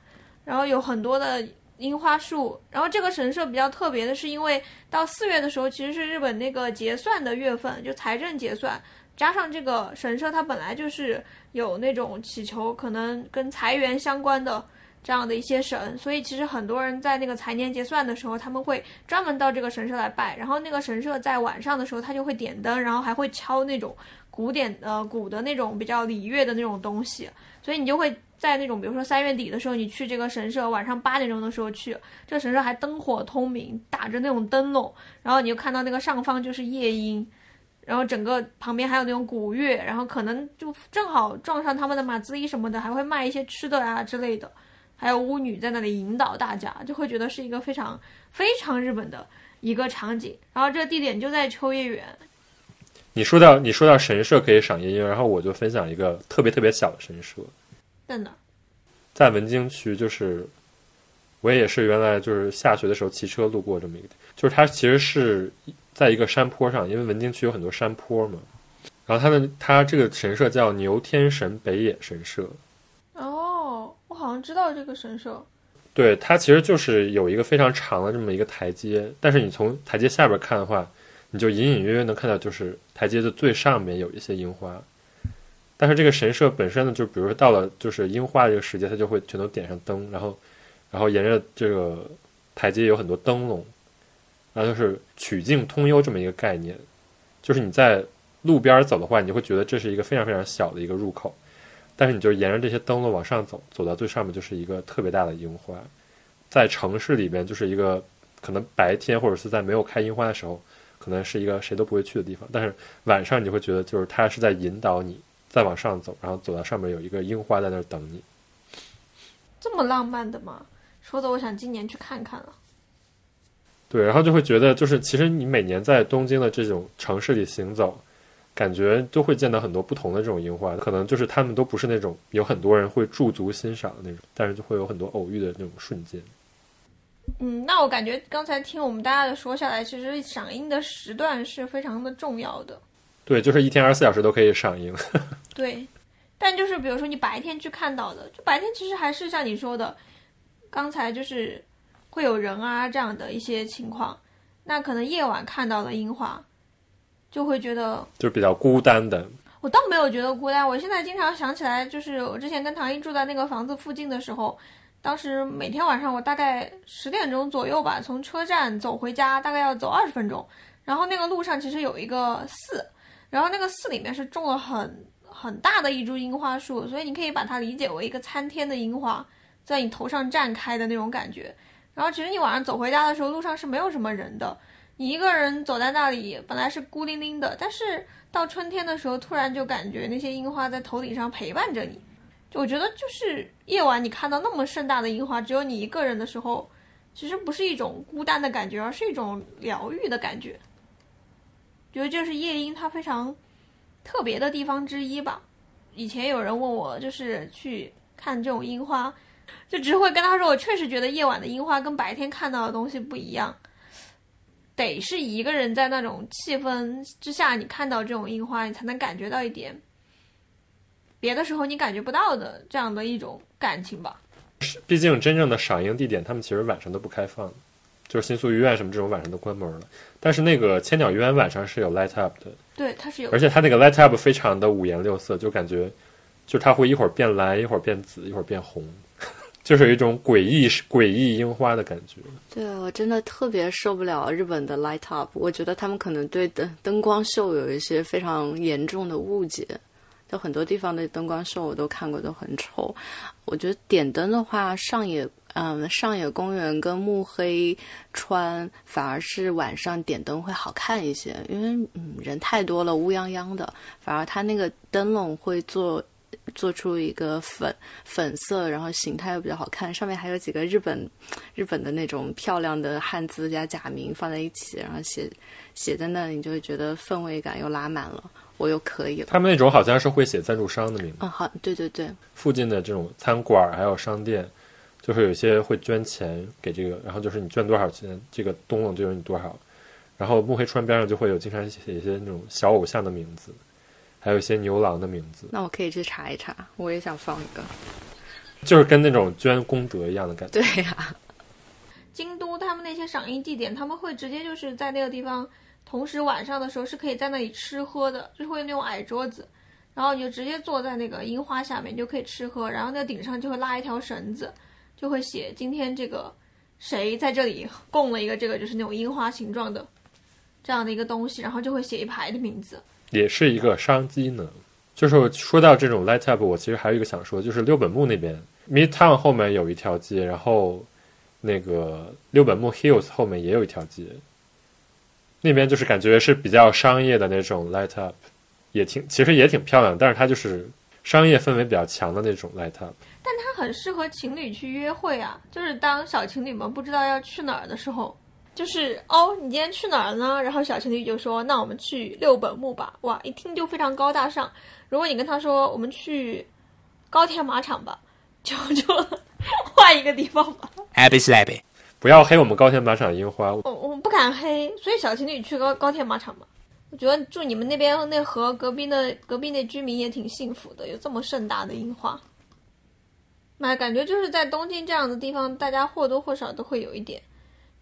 然后有很多的樱花树。然后这个神社比较特别的是，因为到四月的时候其实是日本那个结算的月份，就财政结算。加上这个神社，它本来就是有那种祈求可能跟财源相关的这样的一些神，所以其实很多人在那个财年结算的时候，他们会专门到这个神社来拜。然后那个神社在晚上的时候，他就会点灯，然后还会敲那种古典呃鼓的那种比较礼乐的那种东西，所以你就会在那种比如说三月底的时候，你去这个神社，晚上八点钟的时候去，这个神社还灯火通明，打着那种灯笼，然后你就看到那个上方就是夜莺。然后整个旁边还有那种古乐，然后可能就正好撞上他们的马自立什么的，还会卖一些吃的啊之类的，还有巫女在那里引导大家，就会觉得是一个非常非常日本的一个场景。然后这个地点就在秋叶原。你说到你说到神社可以赏夜莺，然后我就分享一个特别特别小的神社，在哪？在文京区，就是我也是原来就是下学的时候骑车路过这么一个，就是它其实是。在一个山坡上，因为文京区有很多山坡嘛，然后它的它这个神社叫牛天神北野神社。哦，我好像知道这个神社。对，它其实就是有一个非常长的这么一个台阶，但是你从台阶下边看的话，你就隐隐约约能看到，就是台阶的最上面有一些樱花。但是这个神社本身呢，就比如说到了就是樱花这个时节，它就会全都点上灯，然后然后沿着这个台阶有很多灯笼。那就是曲径通幽这么一个概念，就是你在路边走的话，你就会觉得这是一个非常非常小的一个入口，但是你就沿着这些灯笼往上走，走到最上面就是一个特别大的樱花。在城市里边，就是一个可能白天或者是在没有开樱花的时候，可能是一个谁都不会去的地方，但是晚上你会觉得就是它是在引导你再往上走，然后走到上面有一个樱花在那儿等你。这么浪漫的吗？说的我想今年去看看了。对，然后就会觉得，就是其实你每年在东京的这种城市里行走，感觉都会见到很多不同的这种樱花，可能就是他们都不是那种有很多人会驻足欣赏的那种，但是就会有很多偶遇的那种瞬间。嗯，那我感觉刚才听我们大家的说下来，其实赏樱的时段是非常的重要的。对，就是一天二十四小时都可以上映。对，但就是比如说你白天去看到的，就白天其实还是像你说的，刚才就是。会有人啊这样的一些情况，那可能夜晚看到的樱花，就会觉得就比较孤单的。我倒没有觉得孤单，我现在经常想起来，就是我之前跟唐英住在那个房子附近的时候，当时每天晚上我大概十点钟左右吧，从车站走回家，大概要走二十分钟。然后那个路上其实有一个寺，然后那个寺里面是种了很很大的一株樱花树，所以你可以把它理解为一个参天的樱花在你头上绽开的那种感觉。然后其实你晚上走回家的时候，路上是没有什么人的，你一个人走在那里，本来是孤零零的，但是到春天的时候，突然就感觉那些樱花在头顶上陪伴着你。就我觉得，就是夜晚你看到那么盛大的樱花，只有你一个人的时候，其实不是一种孤单的感觉，而是一种疗愈的感觉。觉得这是夜莺它非常特别的地方之一吧。以前有人问我，就是去看这种樱花。就只会跟他说，我确实觉得夜晚的樱花跟白天看到的东西不一样，得是一个人在那种气氛之下，你看到这种樱花，你才能感觉到一点别的时候你感觉不到的这样的一种感情吧。毕竟真正的赏樱地点，他们其实晚上都不开放，就是新宿御苑什么这种晚上都关门了。但是那个千鸟渊晚上是有 light up 的，对，它是有而且它那个 light up 非常的五颜六色，就感觉就它会一会儿变蓝，一会儿变紫，一会儿变红，就是有一种诡异诡异樱花的感觉。对我真的特别受不了日本的 light up，我觉得他们可能对灯灯光秀有一些非常严重的误解。就很多地方的灯光秀我都看过，都很丑。我觉得点灯的话，上野嗯上野公园跟目黑川反而是晚上点灯会好看一些，因为嗯人太多了，乌泱泱的，反而它那个灯笼会做做出一个粉粉色，然后形态又比较好看，上面还有几个日本日本的那种漂亮的汉字加假名放在一起，然后写写在那里，你就会觉得氛围感又拉满了。我又可以了。他们那种好像是会写赞助商的名字，嗯，好，对对对，附近的这种餐馆还有商店，就是有些会捐钱给这个，然后就是你捐多少钱，这个东笼就有你多少。然后木黑川边上就会有经常写一些那种小偶像的名字，还有一些牛郎的名字，那我可以去查一查，我也想放一个。就是跟那种捐功德一样的感觉。对呀、京都他们那些赏樱地点，他们会直接就是在那个地方，同时晚上的时候是可以在那里吃喝的，就是会有那种矮桌子，然后你就直接坐在那个樱花下面，你就可以吃喝，然后那顶上就会拉一条绳子，就会写今天这个谁在这里供了一个这个就是那种樱花形状的这样的一个东西，然后就会写一排的名字。也是一个商机呢。就是说到这种 light up，我其实还有一个想说，就是六本木那边 Midtown 后面有一条街，然后那个六本木 Hills 后面也有一条街，那边就是感觉是比较商业的那种 light up，也挺其实也挺漂亮，但是它就是商业氛围比较强的那种 light up。它很适合情侣去约会啊，就是当小情侣们不知道要去哪儿的时候，就是哦，你今天去哪儿呢？然后小情侣就说，那我们去六本木吧。哇，一听就非常高大上。如果你跟他说我们去高田马场 吧，就就换一个地方吧。Happy slappy. 不要黑我们高田马场樱花，我我不敢黑，所以小情侣去高高田马场吧。我觉得住你们那边那和隔壁的隔壁那居民也挺幸福的，有这么盛大的樱花。那感觉就是在东京这样的地方，大家或多或少都会有一点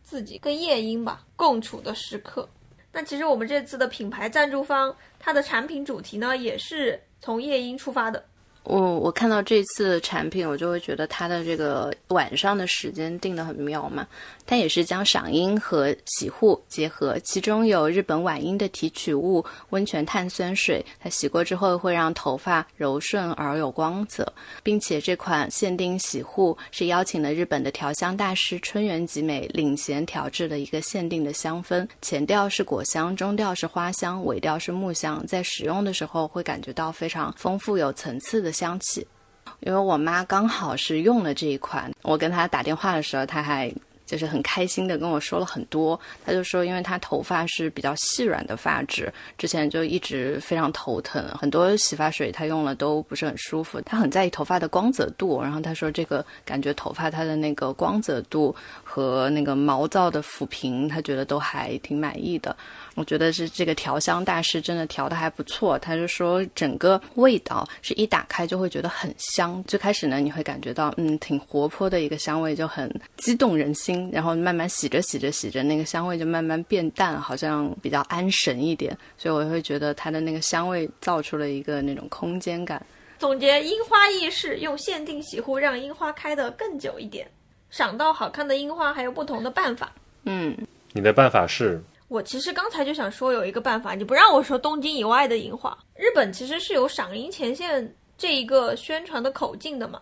自己跟夜莺吧共处的时刻。那其实我们这次的品牌赞助方，它的产品主题呢，也是从夜莺出发的。我我看到这次产品，我就会觉得它的这个晚上的时间定得很妙嘛。它也是将赏樱和洗护结合，其中有日本晚樱的提取物温泉碳酸水，它洗过之后会让头发柔顺而有光泽，并且这款限定洗护是邀请了日本的调香大师春原吉美领衔调制的一个限定的香氛，前调是果香，中调是花香，尾调是木香，在使用的时候会感觉到非常丰富有层次的香气。因为我妈刚好是用了这一款，我跟她打电话的时候，她还就是很开心的跟我说了很多。她就说，因为她头发是比较细软的发质，之前就一直非常头疼，很多洗发水她用了都不是很舒服。她很在意头发的光泽度，然后她说这个感觉头发它的那个光泽度和那个毛躁的抚平，她觉得都还挺满意的。我觉得是这个调香大师真的调的还不错，他就说整个味道是一打开就会觉得很香。最开始呢，你会感觉到嗯挺活泼的一个香味，就很激动人心。然后慢慢洗着洗着洗着，那个香味就慢慢变淡，好像比较安神一点。所以我会觉得它的那个香味造出了一个那种空间感。总结樱花意式，用限定洗护让樱花开得更久一点。赏到好看的樱花还有不同的办法。嗯，你的办法是我其实刚才就想说有一个办法，你不让我说东京以外的樱花，日本其实是有赏樱前线这一个宣传的口径的嘛。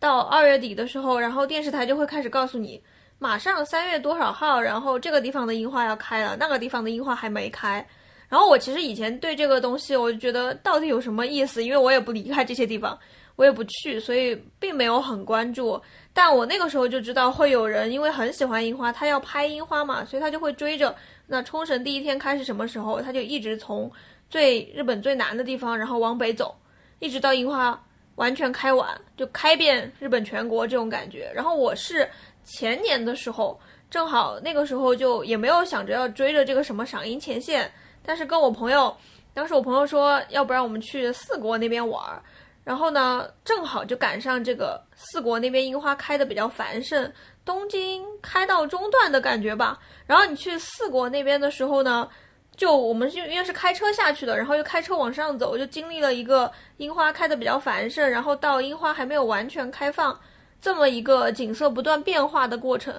到二月底的时候，然后电视台就会开始告诉你，马上三月多少号，然后这个地方的樱花要开了，那个地方的樱花还没开。然后我其实以前对这个东西，我就觉得到底有什么意思？因为我也不离开这些地方，我也不去，所以并没有很关注。但我那个时候就知道会有人因为很喜欢樱花，他要拍樱花嘛，所以他就会追着。那冲绳第一天开始什么时候？他就一直从最日本最南的地方，然后往北走，一直到樱花完全开完，就开遍日本全国这种感觉。然后我是前年的时候，正好那个时候就也没有想着要追着这个什么赏樱前线，但是跟我朋友，当时我朋友说，要不然我们去四国那边玩儿。然后呢，正好就赶上这个四国那边樱花开的比较繁盛，东京开到中段的感觉吧。然后你去四国那边的时候呢，就我们是因为是开车下去的，然后又开车往上走，就经历了一个樱花开的比较繁盛，然后到樱花还没有完全开放这么一个景色不断变化的过程。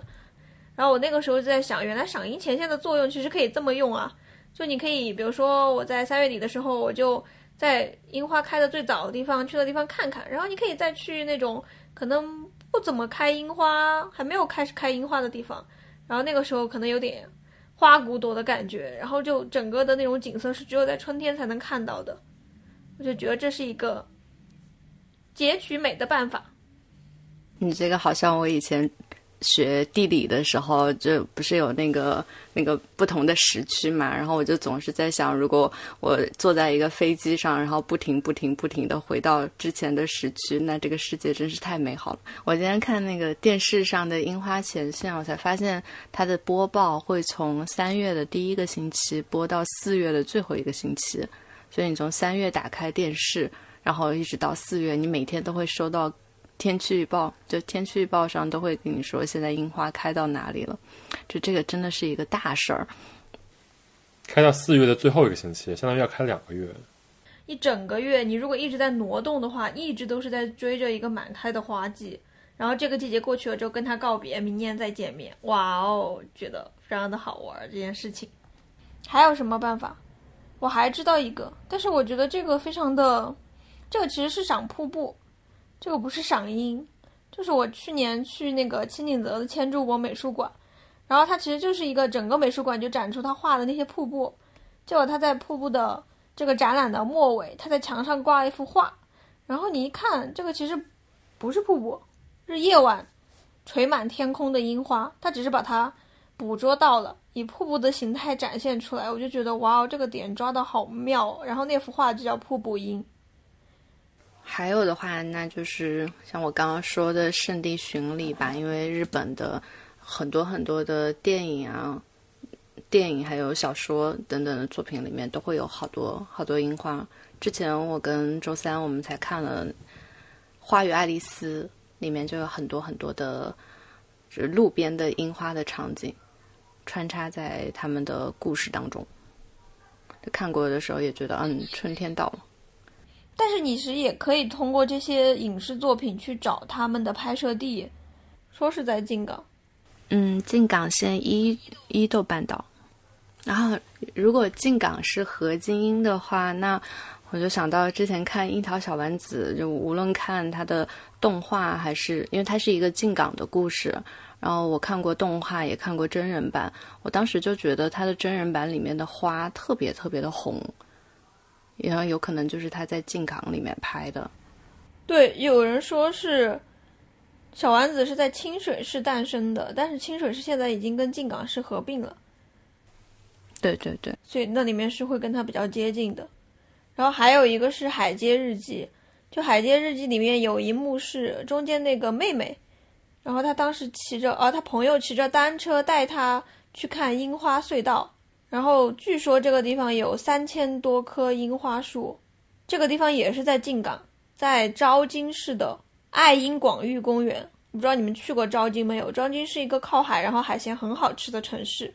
然后我那个时候就在想，原来赏樱前线的作用其实可以这么用啊，就你可以比如说我在三月底的时候，我就。在樱花开的最早的地方，去的地方看看，然后你可以再去那种可能不怎么开樱花，还没有开始开樱花的地方，然后那个时候可能有点花骨朵的感觉，然后就整个的那种景色是只有在春天才能看到的，我就觉得这是一个截取美的办法。你这个好像我以前。学地理的时候，就不是有那个那个不同的时区嘛？然后我就总是在想，如果我坐在一个飞机上，然后不停不停不停的回到之前的时区，那这个世界真是太美好了。我今天看那个电视上的樱花前线，我才发现它的播报会从三月的第一个星期播到四月的最后一个星期，所以你从三月打开电视，然后一直到四月，你每天都会收到。天气预报就天气预报上都会跟你说现在樱花开到哪里了，就这个真的是一个大事儿。开到四月的最后一个星期，相当于要开两个月。一整个月，你如果一直在挪动的话，一直都是在追着一个满开的花季，然后这个季节过去了之后跟它告别，明年再见面。哇哦，觉得非常的好玩这件事情。还有什么办法？我还知道一个，但是我觉得这个非常的，这个其实是赏瀑布。这个不是赏樱，就是我去年去那个青井泽的千柱博美术馆，然后它其实就是一个整个美术馆就展出他画的那些瀑布，结果他在瀑布的这个展览的末尾，他在墙上挂了一幅画，然后你一看，这个其实不是瀑布，是夜晚垂满天空的樱花，他只是把它捕捉到了以瀑布的形态展现出来，我就觉得哇哦，这个点抓的好妙，然后那幅画就叫瀑布樱。还有的话，那就是像我刚刚说的《圣地巡礼》吧，因为日本的很多很多的电影啊、电影还有小说等等的作品里面，都会有好多好多樱花。之前我跟周三我们才看了《花与爱丽丝》，里面就有很多很多的，就是路边的樱花的场景，穿插在他们的故事当中。看过的时候也觉得，嗯，春天到了。但是你其实也可以通过这些影视作品去找他们的拍摄地，说是在静冈，嗯，静冈县伊伊豆半岛。然后如果静冈是河津樱的话，那我就想到之前看《樱桃小丸子》，就无论看它的动画还是因为它是一个静冈的故事，然后我看过动画也看过真人版，我当时就觉得它的真人版里面的花特别特别的红。然后有可能就是他在静冈里面拍的，对，有人说是小丸子是在清水市诞生的，但是清水市现在已经跟静冈市合并了，对对对，所以那里面是会跟他比较接近的。然后还有一个是《海街日记》，就《海街日记》里面有一幕是中间那个妹妹，然后她当时骑着，啊，她朋友骑着单车带她去看樱花隧道。然后据说这个地方有三千多棵樱花树，这个地方也是在静冈，在昭金市的爱樱广域公园。我不知道你们去过昭金没有？昭金是一个靠海，然后海鲜很好吃的城市。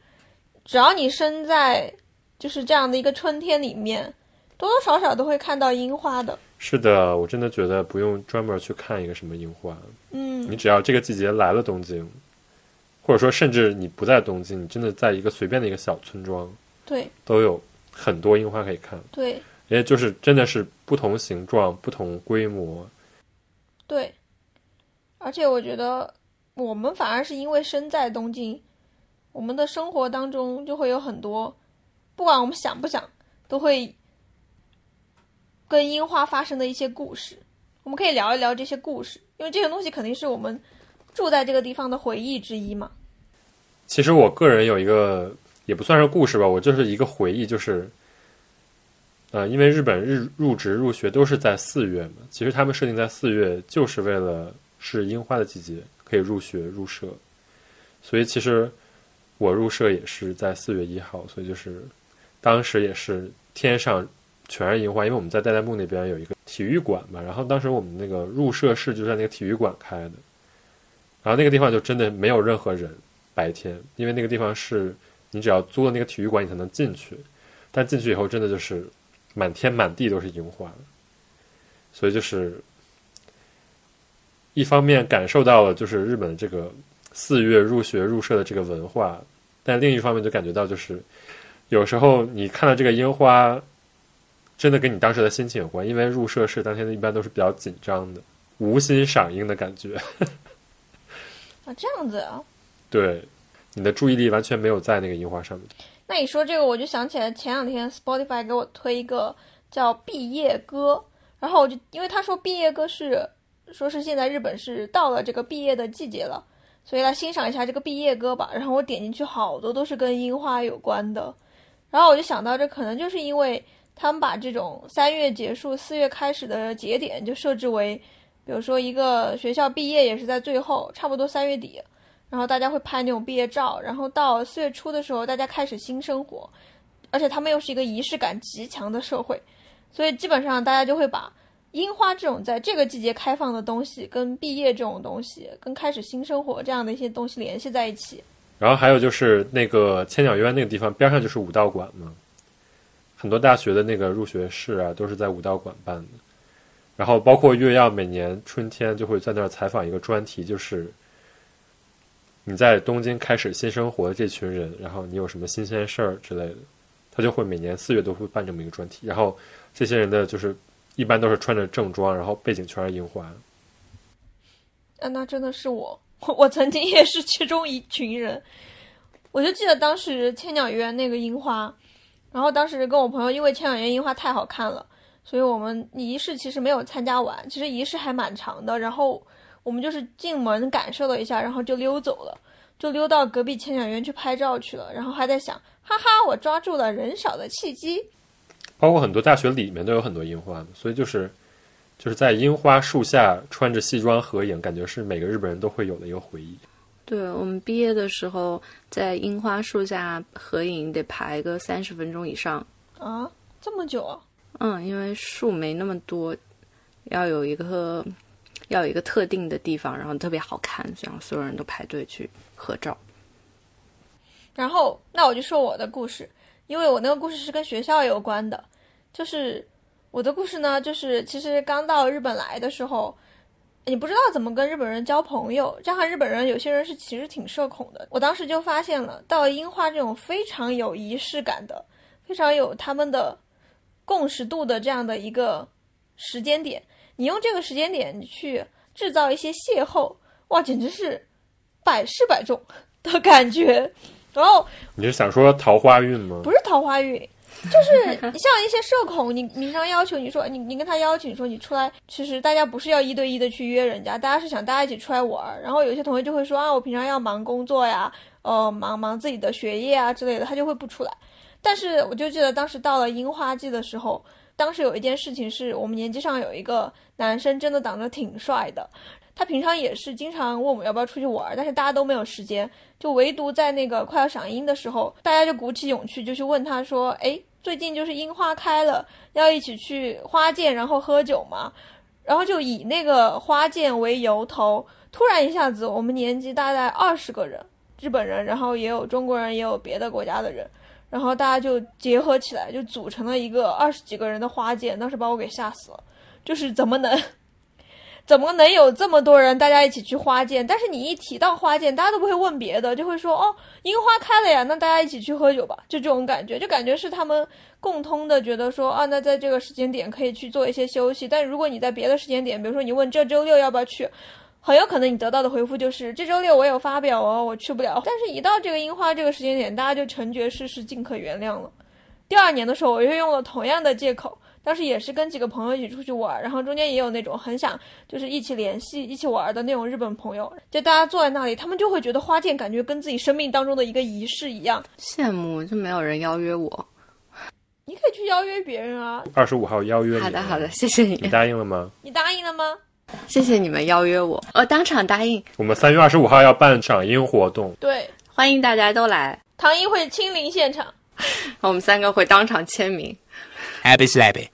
只要你身在就是这样的一个春天里面，多多少少都会看到樱花的。是的，我真的觉得不用专门去看一个什么樱花，嗯，你只要这个季节来了东京。或者说，甚至你不在东京，你真的在一个随便的一个小村庄，对，都有很多樱花可以看。对，也就是真的是不同形状、不同规模。对，而且我觉得我们反而是因为身在东京，我们的生活当中就会有很多，不管我们想不想，都会跟樱花发生的一些故事。我们可以聊一聊这些故事，因为这些东西肯定是我们。住在这个地方的回忆之一嘛。其实我个人有一个也不算是故事吧，我就是一个回忆，就是，呃，因为日本日入职入学都是在四月嘛，其实他们设定在四月就是为了是樱花的季节，可以入学入社，所以其实我入社也是在四月一号，所以就是当时也是天上全是樱花，因为我们在代代木那边有一个体育馆嘛，然后当时我们那个入社式就在那个体育馆开的，然后那个地方就真的没有任何人，白天，因为那个地方是你只要租了那个体育馆你才能进去，但进去以后真的就是满天满地都是樱花，所以就是一方面感受到了就是日本这个四月入学入社的这个文化，但另一方面就感觉到就是有时候你看到这个樱花。真的跟你当时的心情有关，因为入社式当天一般都是比较紧张的，无心赏樱的感觉。啊，这样子啊？对，你的注意力完全没有在那个樱花上面。那你说这个，我就想起来前两天 Spotify 给我推一个叫《毕业歌》，然后我就因为他说毕业歌是说是现在日本是到了这个毕业的季节了，所以来欣赏一下这个毕业歌吧。然后我点进去，好多都是跟樱花有关的，然后我就想到这可能就是因为。他们把这种三月结束、四月开始的节点就设置为，比如说一个学校毕业也是在最后，差不多三月底，然后大家会拍那种毕业照，然后到四月初的时候，大家开始新生活，而且他们又是一个仪式感极强的社会，所以基本上大家就会把樱花这种在这个季节开放的东西，跟毕业这种东西，跟开始新生活这样的一些东西联系在一起。然后还有就是那个千鸟渊那个地方边上就是武道馆嘛。很多大学的那个入学式啊，都是在武道馆办的。然后包括月曜每年春天就会在那儿采访一个专题，就是你在东京开始新生活的这群人，然后你有什么新鲜事儿之类的，他就会每年四月都会办这么一个专题。然后这些人的就是一般都是穿着正装，然后背景全是樱花。啊，那真的是我，我曾经也是其中一群人。我就记得当时千鸟园那个樱花。然后当时跟我朋友，因为千鸟园樱花太好看了，所以我们仪式其实没有参加完。其实仪式还蛮长的。然后我们就是进门感受了一下，然后就溜走了，就溜到隔壁千鸟园去拍照去了。然后还在想，哈哈，我抓住了人少的契机。包括很多大学里面都有很多樱花，所以就是就是在樱花树下穿着西装合影，感觉是每个日本人都会有的一个回忆。对我们毕业的时候，在樱花树下合影得排个三十分钟以上啊，这么久啊？嗯，因为树没那么多，要有一个要有一个特定的地方，然后特别好看，这样所有人都排队去合照。然后，那我就说我的故事，因为我那个故事是跟学校有关的，就是我的故事呢，就是其实刚到日本来的时候。你不知道怎么跟日本人交朋友，加上日本人有些人是其实挺社恐的。我当时就发现了，到樱花这种非常有仪式感的、非常有他们的共识度的这样的一个时间点，你用这个时间点去制造一些邂逅，哇，简直是百试百中的感觉。然后你是想说桃花运吗？不是桃花运。就是像一些社恐，你平常要求你说你你跟他邀请说你出来，其实大家不是要一对一的去约人家，大家是想大家一起出来玩。然后有些同学就会说啊，我平常要忙工作呀，呃，忙忙自己的学业啊之类的，他就会不出来。但是我就记得当时到了樱花季的时候，当时有一件事情是我们年级上有一个男生真的长得挺帅的，他平常也是经常问我们要不要出去玩，但是大家都没有时间，就唯独在那个快要赏樱的时候，大家就鼓起勇气就去问他说，哎。最近就是樱花开了，要一起去花见，然后喝酒嘛。然后就以那个花见为由头，突然一下子，我们年级大概二十个人，日本人，然后也有中国人，也有别的国家的人，然后大家就结合起来，就组成了一个二十几个人的花见。当时把我给吓死了，就是怎么能？怎么能有这么多人大家一起去花见？但是你一提到花见，大家都不会问别的，就会说哦，樱花开了呀，那大家一起去喝酒吧，就这种感觉，就感觉是他们共通的，觉得说啊，那在这个时间点可以去做一些休息。但如果你在别的时间点，比如说你问这周六要不要去，很有可能你得到的回复就是这周六我有发表哦，我去不了。但是，一到这个樱花这个时间点，大家就成觉世事尽可原谅了。第二年的时候，我又用了同样的借口。当时也是跟几个朋友一起出去玩，然后中间也有那种很想就是一起联系、一起玩的那种日本朋友，就大家坐在那里，他们就会觉得花见感觉跟自己生命当中的一个仪式一样。羡慕，就没有人邀约我。你可以去邀约别人啊。二十五号邀约你。好的，好的，谢谢你。你答应了吗？你答应了吗？谢谢你们邀约我，我当场答应。我们三月二十五号要办赏樱活动，对，欢迎大家都来。唐英会亲临现场，我们三个会当场签名。Happy slappy。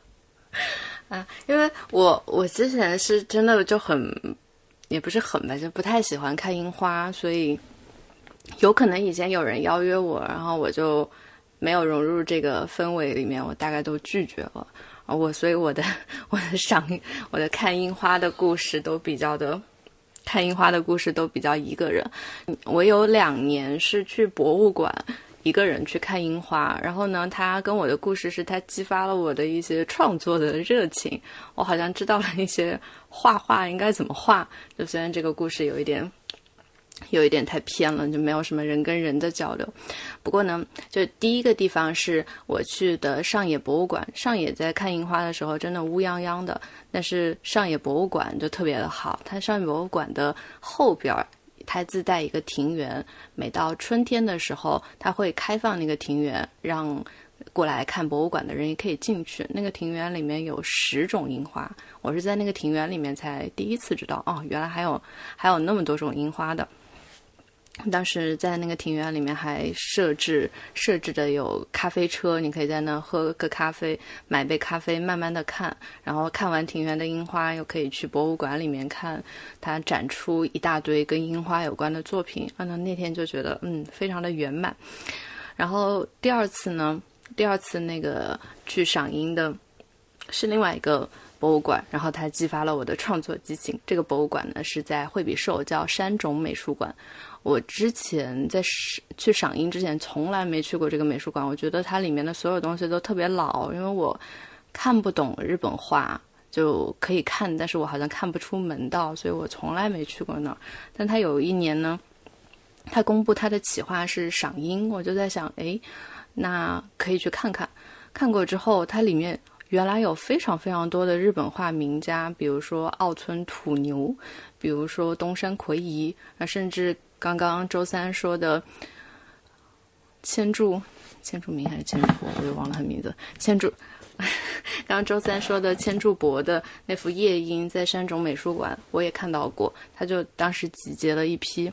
啊，因为我我之前是真的就很，也不是很吧，就不太喜欢看樱花，所以有可能以前有人邀约我，然后我就没有融入这个氛围里面，我大概都拒绝了。我所以我的我的赏我的看樱花的故事都比较的，看樱花的故事都比较一个人。我有两年是去博物馆。一个人去看樱花，然后呢，他跟我的故事是他激发了我的一些创作的热情，我好像知道了一些画画应该怎么画。就虽然这个故事有一点，有一点太偏了，就没有什么人跟人的交流。不过呢，就第一个地方是我去的上野博物馆，上野在看樱花的时候真的乌泱泱的，但是上野博物馆就特别的好，它上野博物馆的后边。它自带一个庭园，每到春天的时候，它会开放那个庭园，让过来看博物馆的人也可以进去。那个庭园里面有十种樱花，我是在那个庭园里面才第一次知道，哦，原来还有还有那么多种樱花的。当时在那个庭院里面还设置设置的有咖啡车，你可以在那喝个咖啡，买杯咖啡，慢慢的看，然后看完庭园的樱花，又可以去博物馆里面看，它展出一大堆跟樱花有关的作品。啊，那那天就觉得嗯，非常的圆满。然后第二次呢，第二次那个去赏樱的是另外一个博物馆，然后它激发了我的创作激情。这个博物馆呢是在惠比寿，叫山种美术馆。我之前在去赏樱之前，从来没去过这个美术馆。我觉得它里面的所有东西都特别老，因为我看不懂日本画，就可以看，但是我好像看不出门道，所以我从来没去过那儿。但他有一年呢，他公布他的企划是赏樱，我就在想，哎，那可以去看看。看过之后，它里面原来有非常非常多的日本画名家，比如说奥村土牛，比如说东山魁夷，啊，甚至。刚刚周三说的千柱千柱明还是千柱博，我又忘了他名字。千柱，刚刚周三说的千柱博的那幅夜莺在山种美术馆，我也看到过。他就当时集结了一批，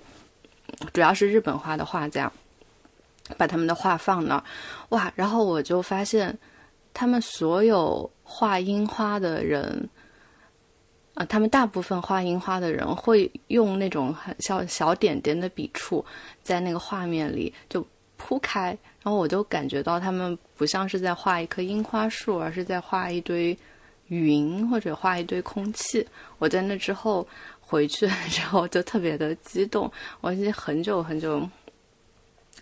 主要是日本画的画家，把他们的画放那儿，哇！然后我就发现，他们所有画樱花的人。啊，他们大部分画樱花的人会用那种很小小点点的笔触，在那个画面里就铺开，然后我就感觉到他们不像是在画一棵樱花树，而是在画一堆云或者画一堆空气。我在那之后回去之后就特别的激动，我已经很久很久，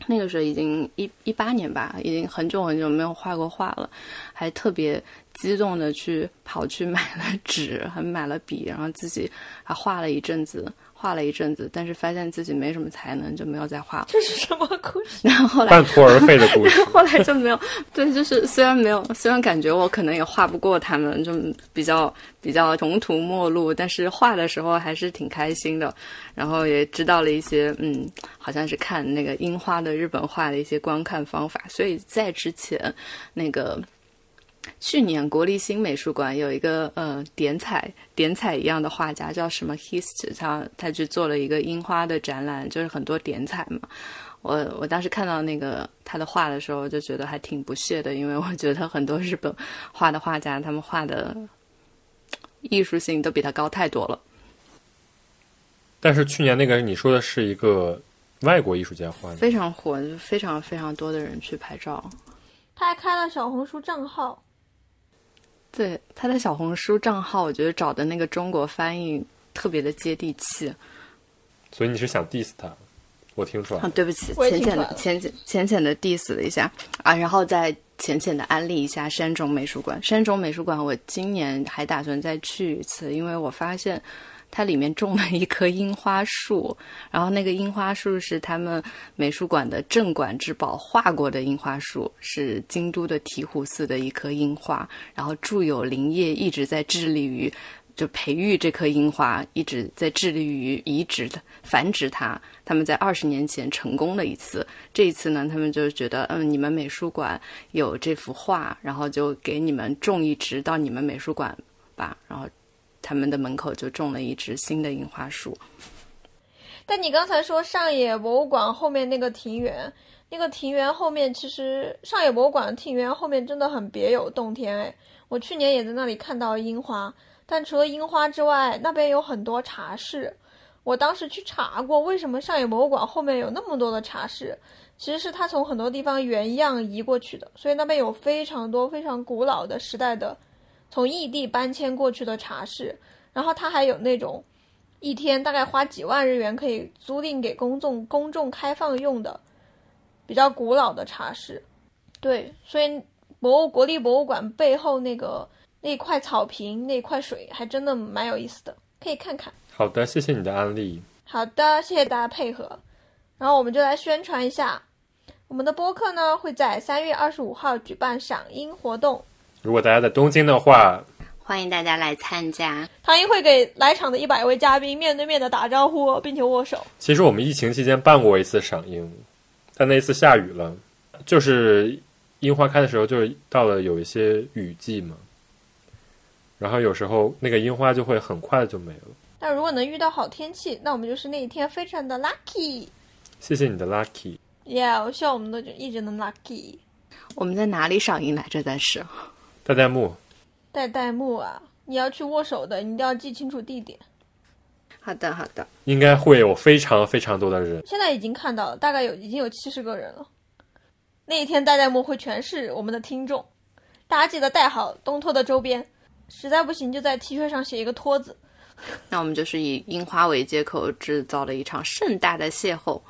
那个时候已经一一八年吧，已经很久很久没有画过画了，还特别。激动的去跑去买了纸，还买了笔，然后自己还画了一阵子，画了一阵子，但是发现自己没什么才能，就没有再画了。这是什么故事？然后后来半途而废的故事。后来就没有，对，就是虽然没有，虽然感觉我可能也画不过他们，就比较比较穷途末路，但是画的时候还是挺开心的。然后也知道了一些，嗯，好像是看那个樱花的日本画的一些观看方法。所以在之前那个。去年国立新美术馆有一个呃点彩点彩一样的画家叫什么 Hist，他他去做了一个樱花的展览，就是很多点彩嘛。我我当时看到那个他的画的时候，就觉得还挺不屑的，因为我觉得很多日本画的画家，他们画的艺术性都比他高太多了。但是去年那个你说的是一个外国艺术家画的，非常火，就非常非常多的人去拍照。他还开了小红书账号。对他的小红书账号，我觉得找的那个中国翻译特别的接地气。所以你是想 diss 他？我听出来。啊，对不起，浅浅的、浅浅、浅浅的 diss 了一下啊，然后再浅浅的安利一下山中美术馆。山中美术馆，我今年还打算再去一次，因为我发现。它里面种了一棵樱花树，然后那个樱花树是他们美术馆的镇馆之宝，画过的樱花树是京都的醍醐寺的一棵樱花，然后住友林业一直在致力于就培育这棵樱花，一直在致力于移植的繁殖它。他们在二十年前成功了一次，这一次呢，他们就觉得嗯，你们美术馆有这幅画，然后就给你们种一植到你们美术馆吧，然后。他们的门口就种了一只新的樱花树。但你刚才说上野博物馆后面那个庭园，那个庭园后面，其实上野博物馆庭园后面真的很别有洞天哎！我去年也在那里看到樱花，但除了樱花之外，那边有很多茶室。我当时去查过，为什么上野博物馆后面有那么多的茶室？其实是它从很多地方原样移过去的，所以那边有非常多非常古老的时代的，从异地搬迁过去的茶室。然后它还有那种一天大概花几万日元可以租赁给公众公众开放用的比较古老的茶室。对，所以博物国立博物馆背后那个那块草坪那块水还真的蛮有意思的，可以看看。好的，谢谢你的安利。好的，谢谢大家配合。然后我们就来宣传一下，我们的播客呢会在三月二十五号举办赏樱活动。如果大家在东京的话，欢迎大家来参加。唐英会给来场的一百位嘉宾面对面的打招呼，并且握手。其实我们疫情期间办过一次赏樱，但那一次下雨了，就是樱花开的时候，就是到了有一些雨季嘛，然后有时候那个樱花就会很快就没了。但如果能遇到好天气，那我们就是那一天非常的 lucky。谢谢你的 lucky。Yeah，我希望我们都就一直能 lucky。我们在哪里赏樱来着？但是带弹幕，带弹幕啊，你要去握手的，你一定要记清楚地点。好的，好的。应该会有非常非常多的人。现在已经看到了，大概有已经有七十个人了。那一天带弹幕会全是我们的听众，大家记得带好东托的周边，实在不行就在 T 恤上写一个托字。那我们就是以樱花为借口，制造了一场盛大的邂逅。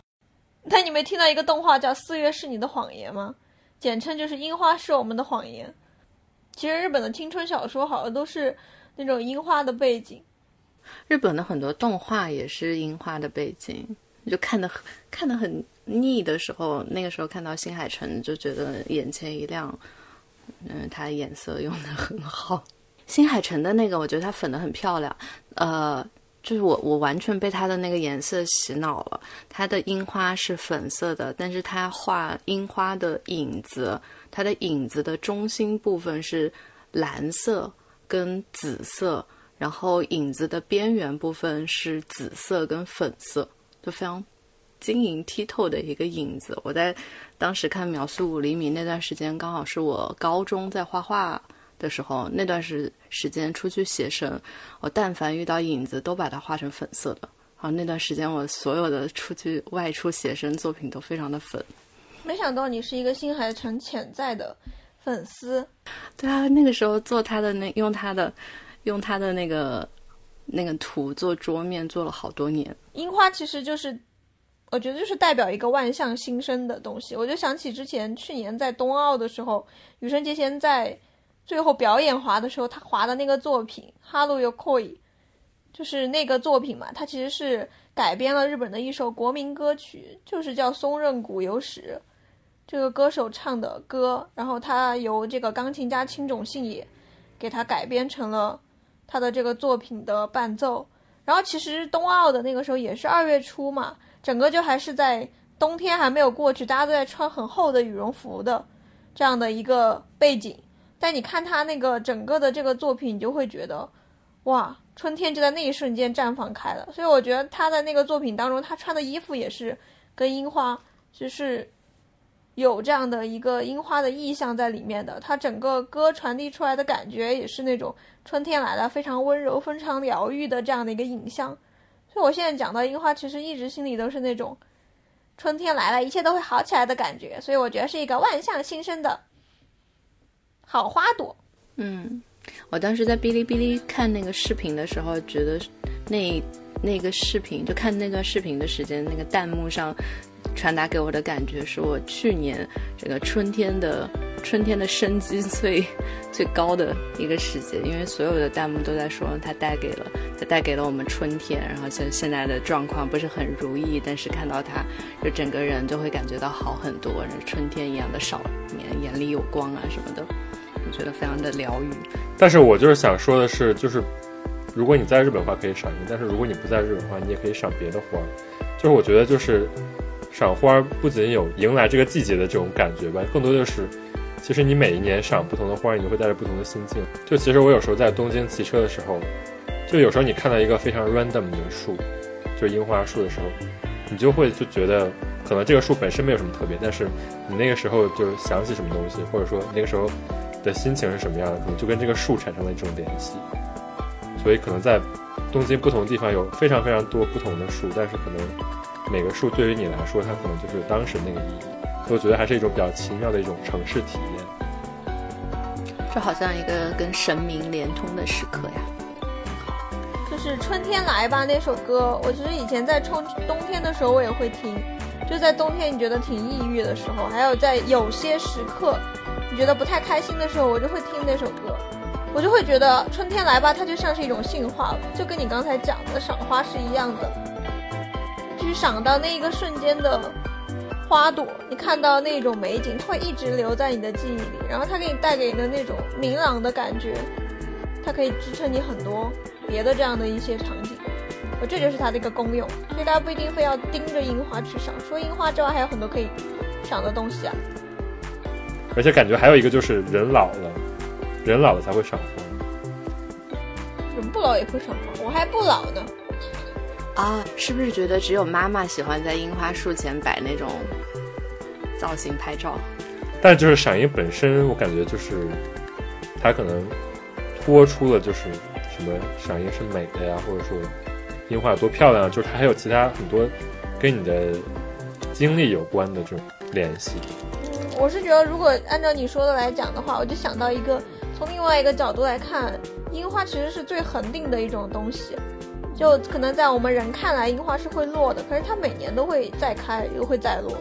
那你没听到一个动画叫《四月是你的谎言》吗？简称就是“樱花是我们的谎言”。其实日本的青春小说好像都是那种樱花的背景。日本的很多动画也是樱花的背景，就看得很看的很腻的时候，那个时候看到新海诚就觉得眼前一亮。嗯，他颜色用的很好。新海诚的那个，我觉得他粉的很漂亮。呃，就是我我完全被他的那个颜色洗脑了。他的樱花是粉色的，但是他画樱花的影子，它的影子的中心部分是蓝色跟紫色，然后影子的边缘部分是紫色跟粉色，就非常晶莹剔透的一个影子。我在当时看《秒速五厘米》那段时间，刚好是我高中在画画。的时候，那段时时间出去写生，我但凡遇到影子，都把它画成粉色的。然后，那段时间我所有的出去外出写生作品都非常的粉。没想到你是一个新海诚潜在的粉丝。对啊，那个时候做他的那用他的用他的那个那个图做桌面做了好多年。樱花其实就是，我觉得就是代表一个万象新生的东西。我就想起之前去年在冬奥的时候，羽生结弦在。最后表演滑的时候，他滑的那个作品《哈鲁尤可以》，就是那个作品嘛，它其实是改编了日本的一首国民歌曲，就是叫松任谷由实这个歌手唱的歌，然后他由这个钢琴家青冢信也给他改编成了他的这个作品的伴奏。然后其实冬奥的那个时候也是二月初嘛，整个就还是在冬天还没有过去，大家都在穿很厚的羽绒服的这样的一个背景。但你看他那个整个的这个作品，你就会觉得，哇，春天就在那一瞬间绽放开了。所以我觉得他在那个作品当中，他穿的衣服也是跟樱花，就是有这样的一个樱花的意象在里面的。它整个歌传递出来的感觉也是那种春天来了，非常温柔、非常疗愈的这样的一个影像。所以我现在讲到樱花，其实一直心里都是那种春天来了，一切都会好起来的感觉。所以我觉得是一个万象新生的。好花朵，嗯，我当时在哔哩哔哩看那个视频的时候，觉得那那个视频就看那段视频的时间，那个弹幕上传达给我的感觉是我去年这个春天的春天的生机最最高的一个时节，因为所有的弹幕都在说它带给了它带给了我们春天，然后现现在的状况不是很如意，但是看到它，就整个人就会感觉到好很多，春天一样的少年眼里有光啊什么的。我觉得非常的疗愈，但是我就是想说的是，就是如果你在日本的话可以赏樱，但是如果你不在日本的话，你也可以赏别的花。就是我觉得就是赏花不仅有迎来这个季节的这种感觉吧，更多就是其实你每一年赏不同的花，你就会带着不同的心境。就其实我有时候在东京骑车的时候，就有时候你看到一个非常 random 的树，就是樱花树的时候，你就会就觉得可能这个树本身没有什么特别，但是你那个时候就想起什么东西，或者说那个时候的心情是什么样的，可能就跟这个树产生了一种联系。所以可能在东京不同地方有非常非常多不同的树，但是可能每个树对于你来说，它可能就是当时那个意义。所以我觉得还是一种比较奇妙的一种城市体验。这好像一个跟神明连通的时刻呀。就是《春天来吧》那首歌，我其实以前在冲冬天的时候我也会听，就在冬天你觉得挺抑郁的时候，还有在有些时刻你觉得不太开心的时候，我就会听那首歌，我就会觉得春天来吧，它就像是一种信化了，就跟你刚才讲的赏花是一样的，就是赏到那一个瞬间的花朵，你看到那种美景，它会一直留在你的记忆里，然后它给你带给你的那种明朗的感觉，它可以支撑你很多。别的这样的一些场景，我这就是它的一个功用，所以大家不一定非要盯着樱花去赏。除了樱花之外，还有很多可以赏的东西啊。而且感觉还有一个就是人老了，人老了才会赏花，人不老也会赏花，我还不老呢。啊，是不是觉得只有妈妈喜欢在樱花树前摆那种造型拍照？但就是赏樱本身，我感觉就是它可能托出了就是。什么赏樱是美的呀，或者说樱花有多漂亮，就是它还有其他很多跟你的经历有关的这种联系。嗯，我是觉得如果按照你说的来讲的话，我就想到一个从另外一个角度来看，樱花其实是最恒定的一种东西。就可能在我们人看来，樱花是会落的，可是它每年都会再开，又会再落。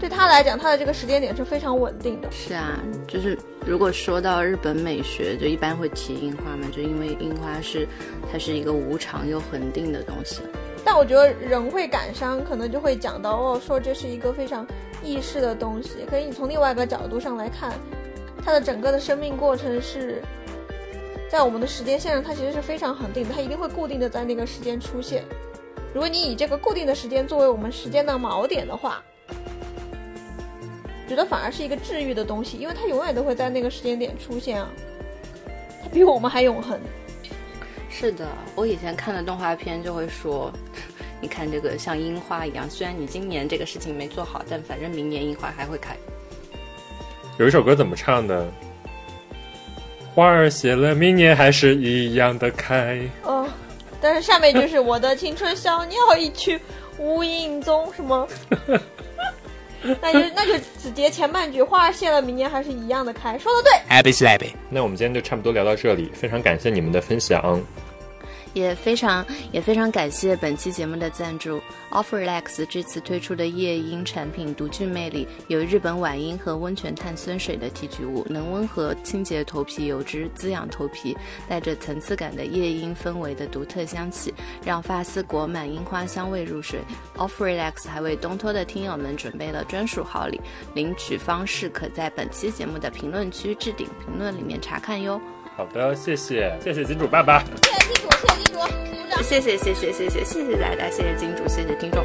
对他来讲，他的这个时间点是非常稳定的。是啊，就是如果说到日本美学，就一般会提樱花嘛，就因为樱花是它是一个无常又恒定的东西。但我觉得人会感伤，可能就会讲到哦，说这是一个非常意识的东西。可是你从另外一个角度上来看，它的整个的生命过程是在我们的时间线上，它其实是非常恒定的，它一定会固定的在那个时间出现。如果你以这个固定的时间作为我们时间的锚点的话。觉得反而是一个治愈的东西，因为它永远都会在那个时间点出现啊，它比我们还永恒。是的，我以前看的动画片就会说，你看这个像樱花一样，虽然你今年这个事情没做好，但反正明年樱花还会开。有一首歌怎么唱的？花儿谢了，明年还是一样的开。哦，但是下面就是我的青春小鸟一去无影踪，什么？那就那就只截前半句，花儿谢了，明年还是一样的开。说的对，Happy Slappy。那我们今天就差不多聊到这里，非常感谢你们的分享。也非常也非常感谢本期节目的赞助，Offerlex 这次推出的夜莺产品独具魅力，有日本晚樱和温泉碳酸水的提取物，能温和清洁头皮油脂，滋养头皮，带着层次感的夜莺氛围的独特香气，让发丝裹满樱花香味入睡。Offerlex 还为东托的听友们准备了专属好礼，领取方式可在本期节目的评论区置顶评论里面查看哟。好的，谢谢，谢谢金主爸爸，谢谢金主，谢谢金主，谢谢谢谢谢谢谢谢大家，谢谢金主，谢谢听众。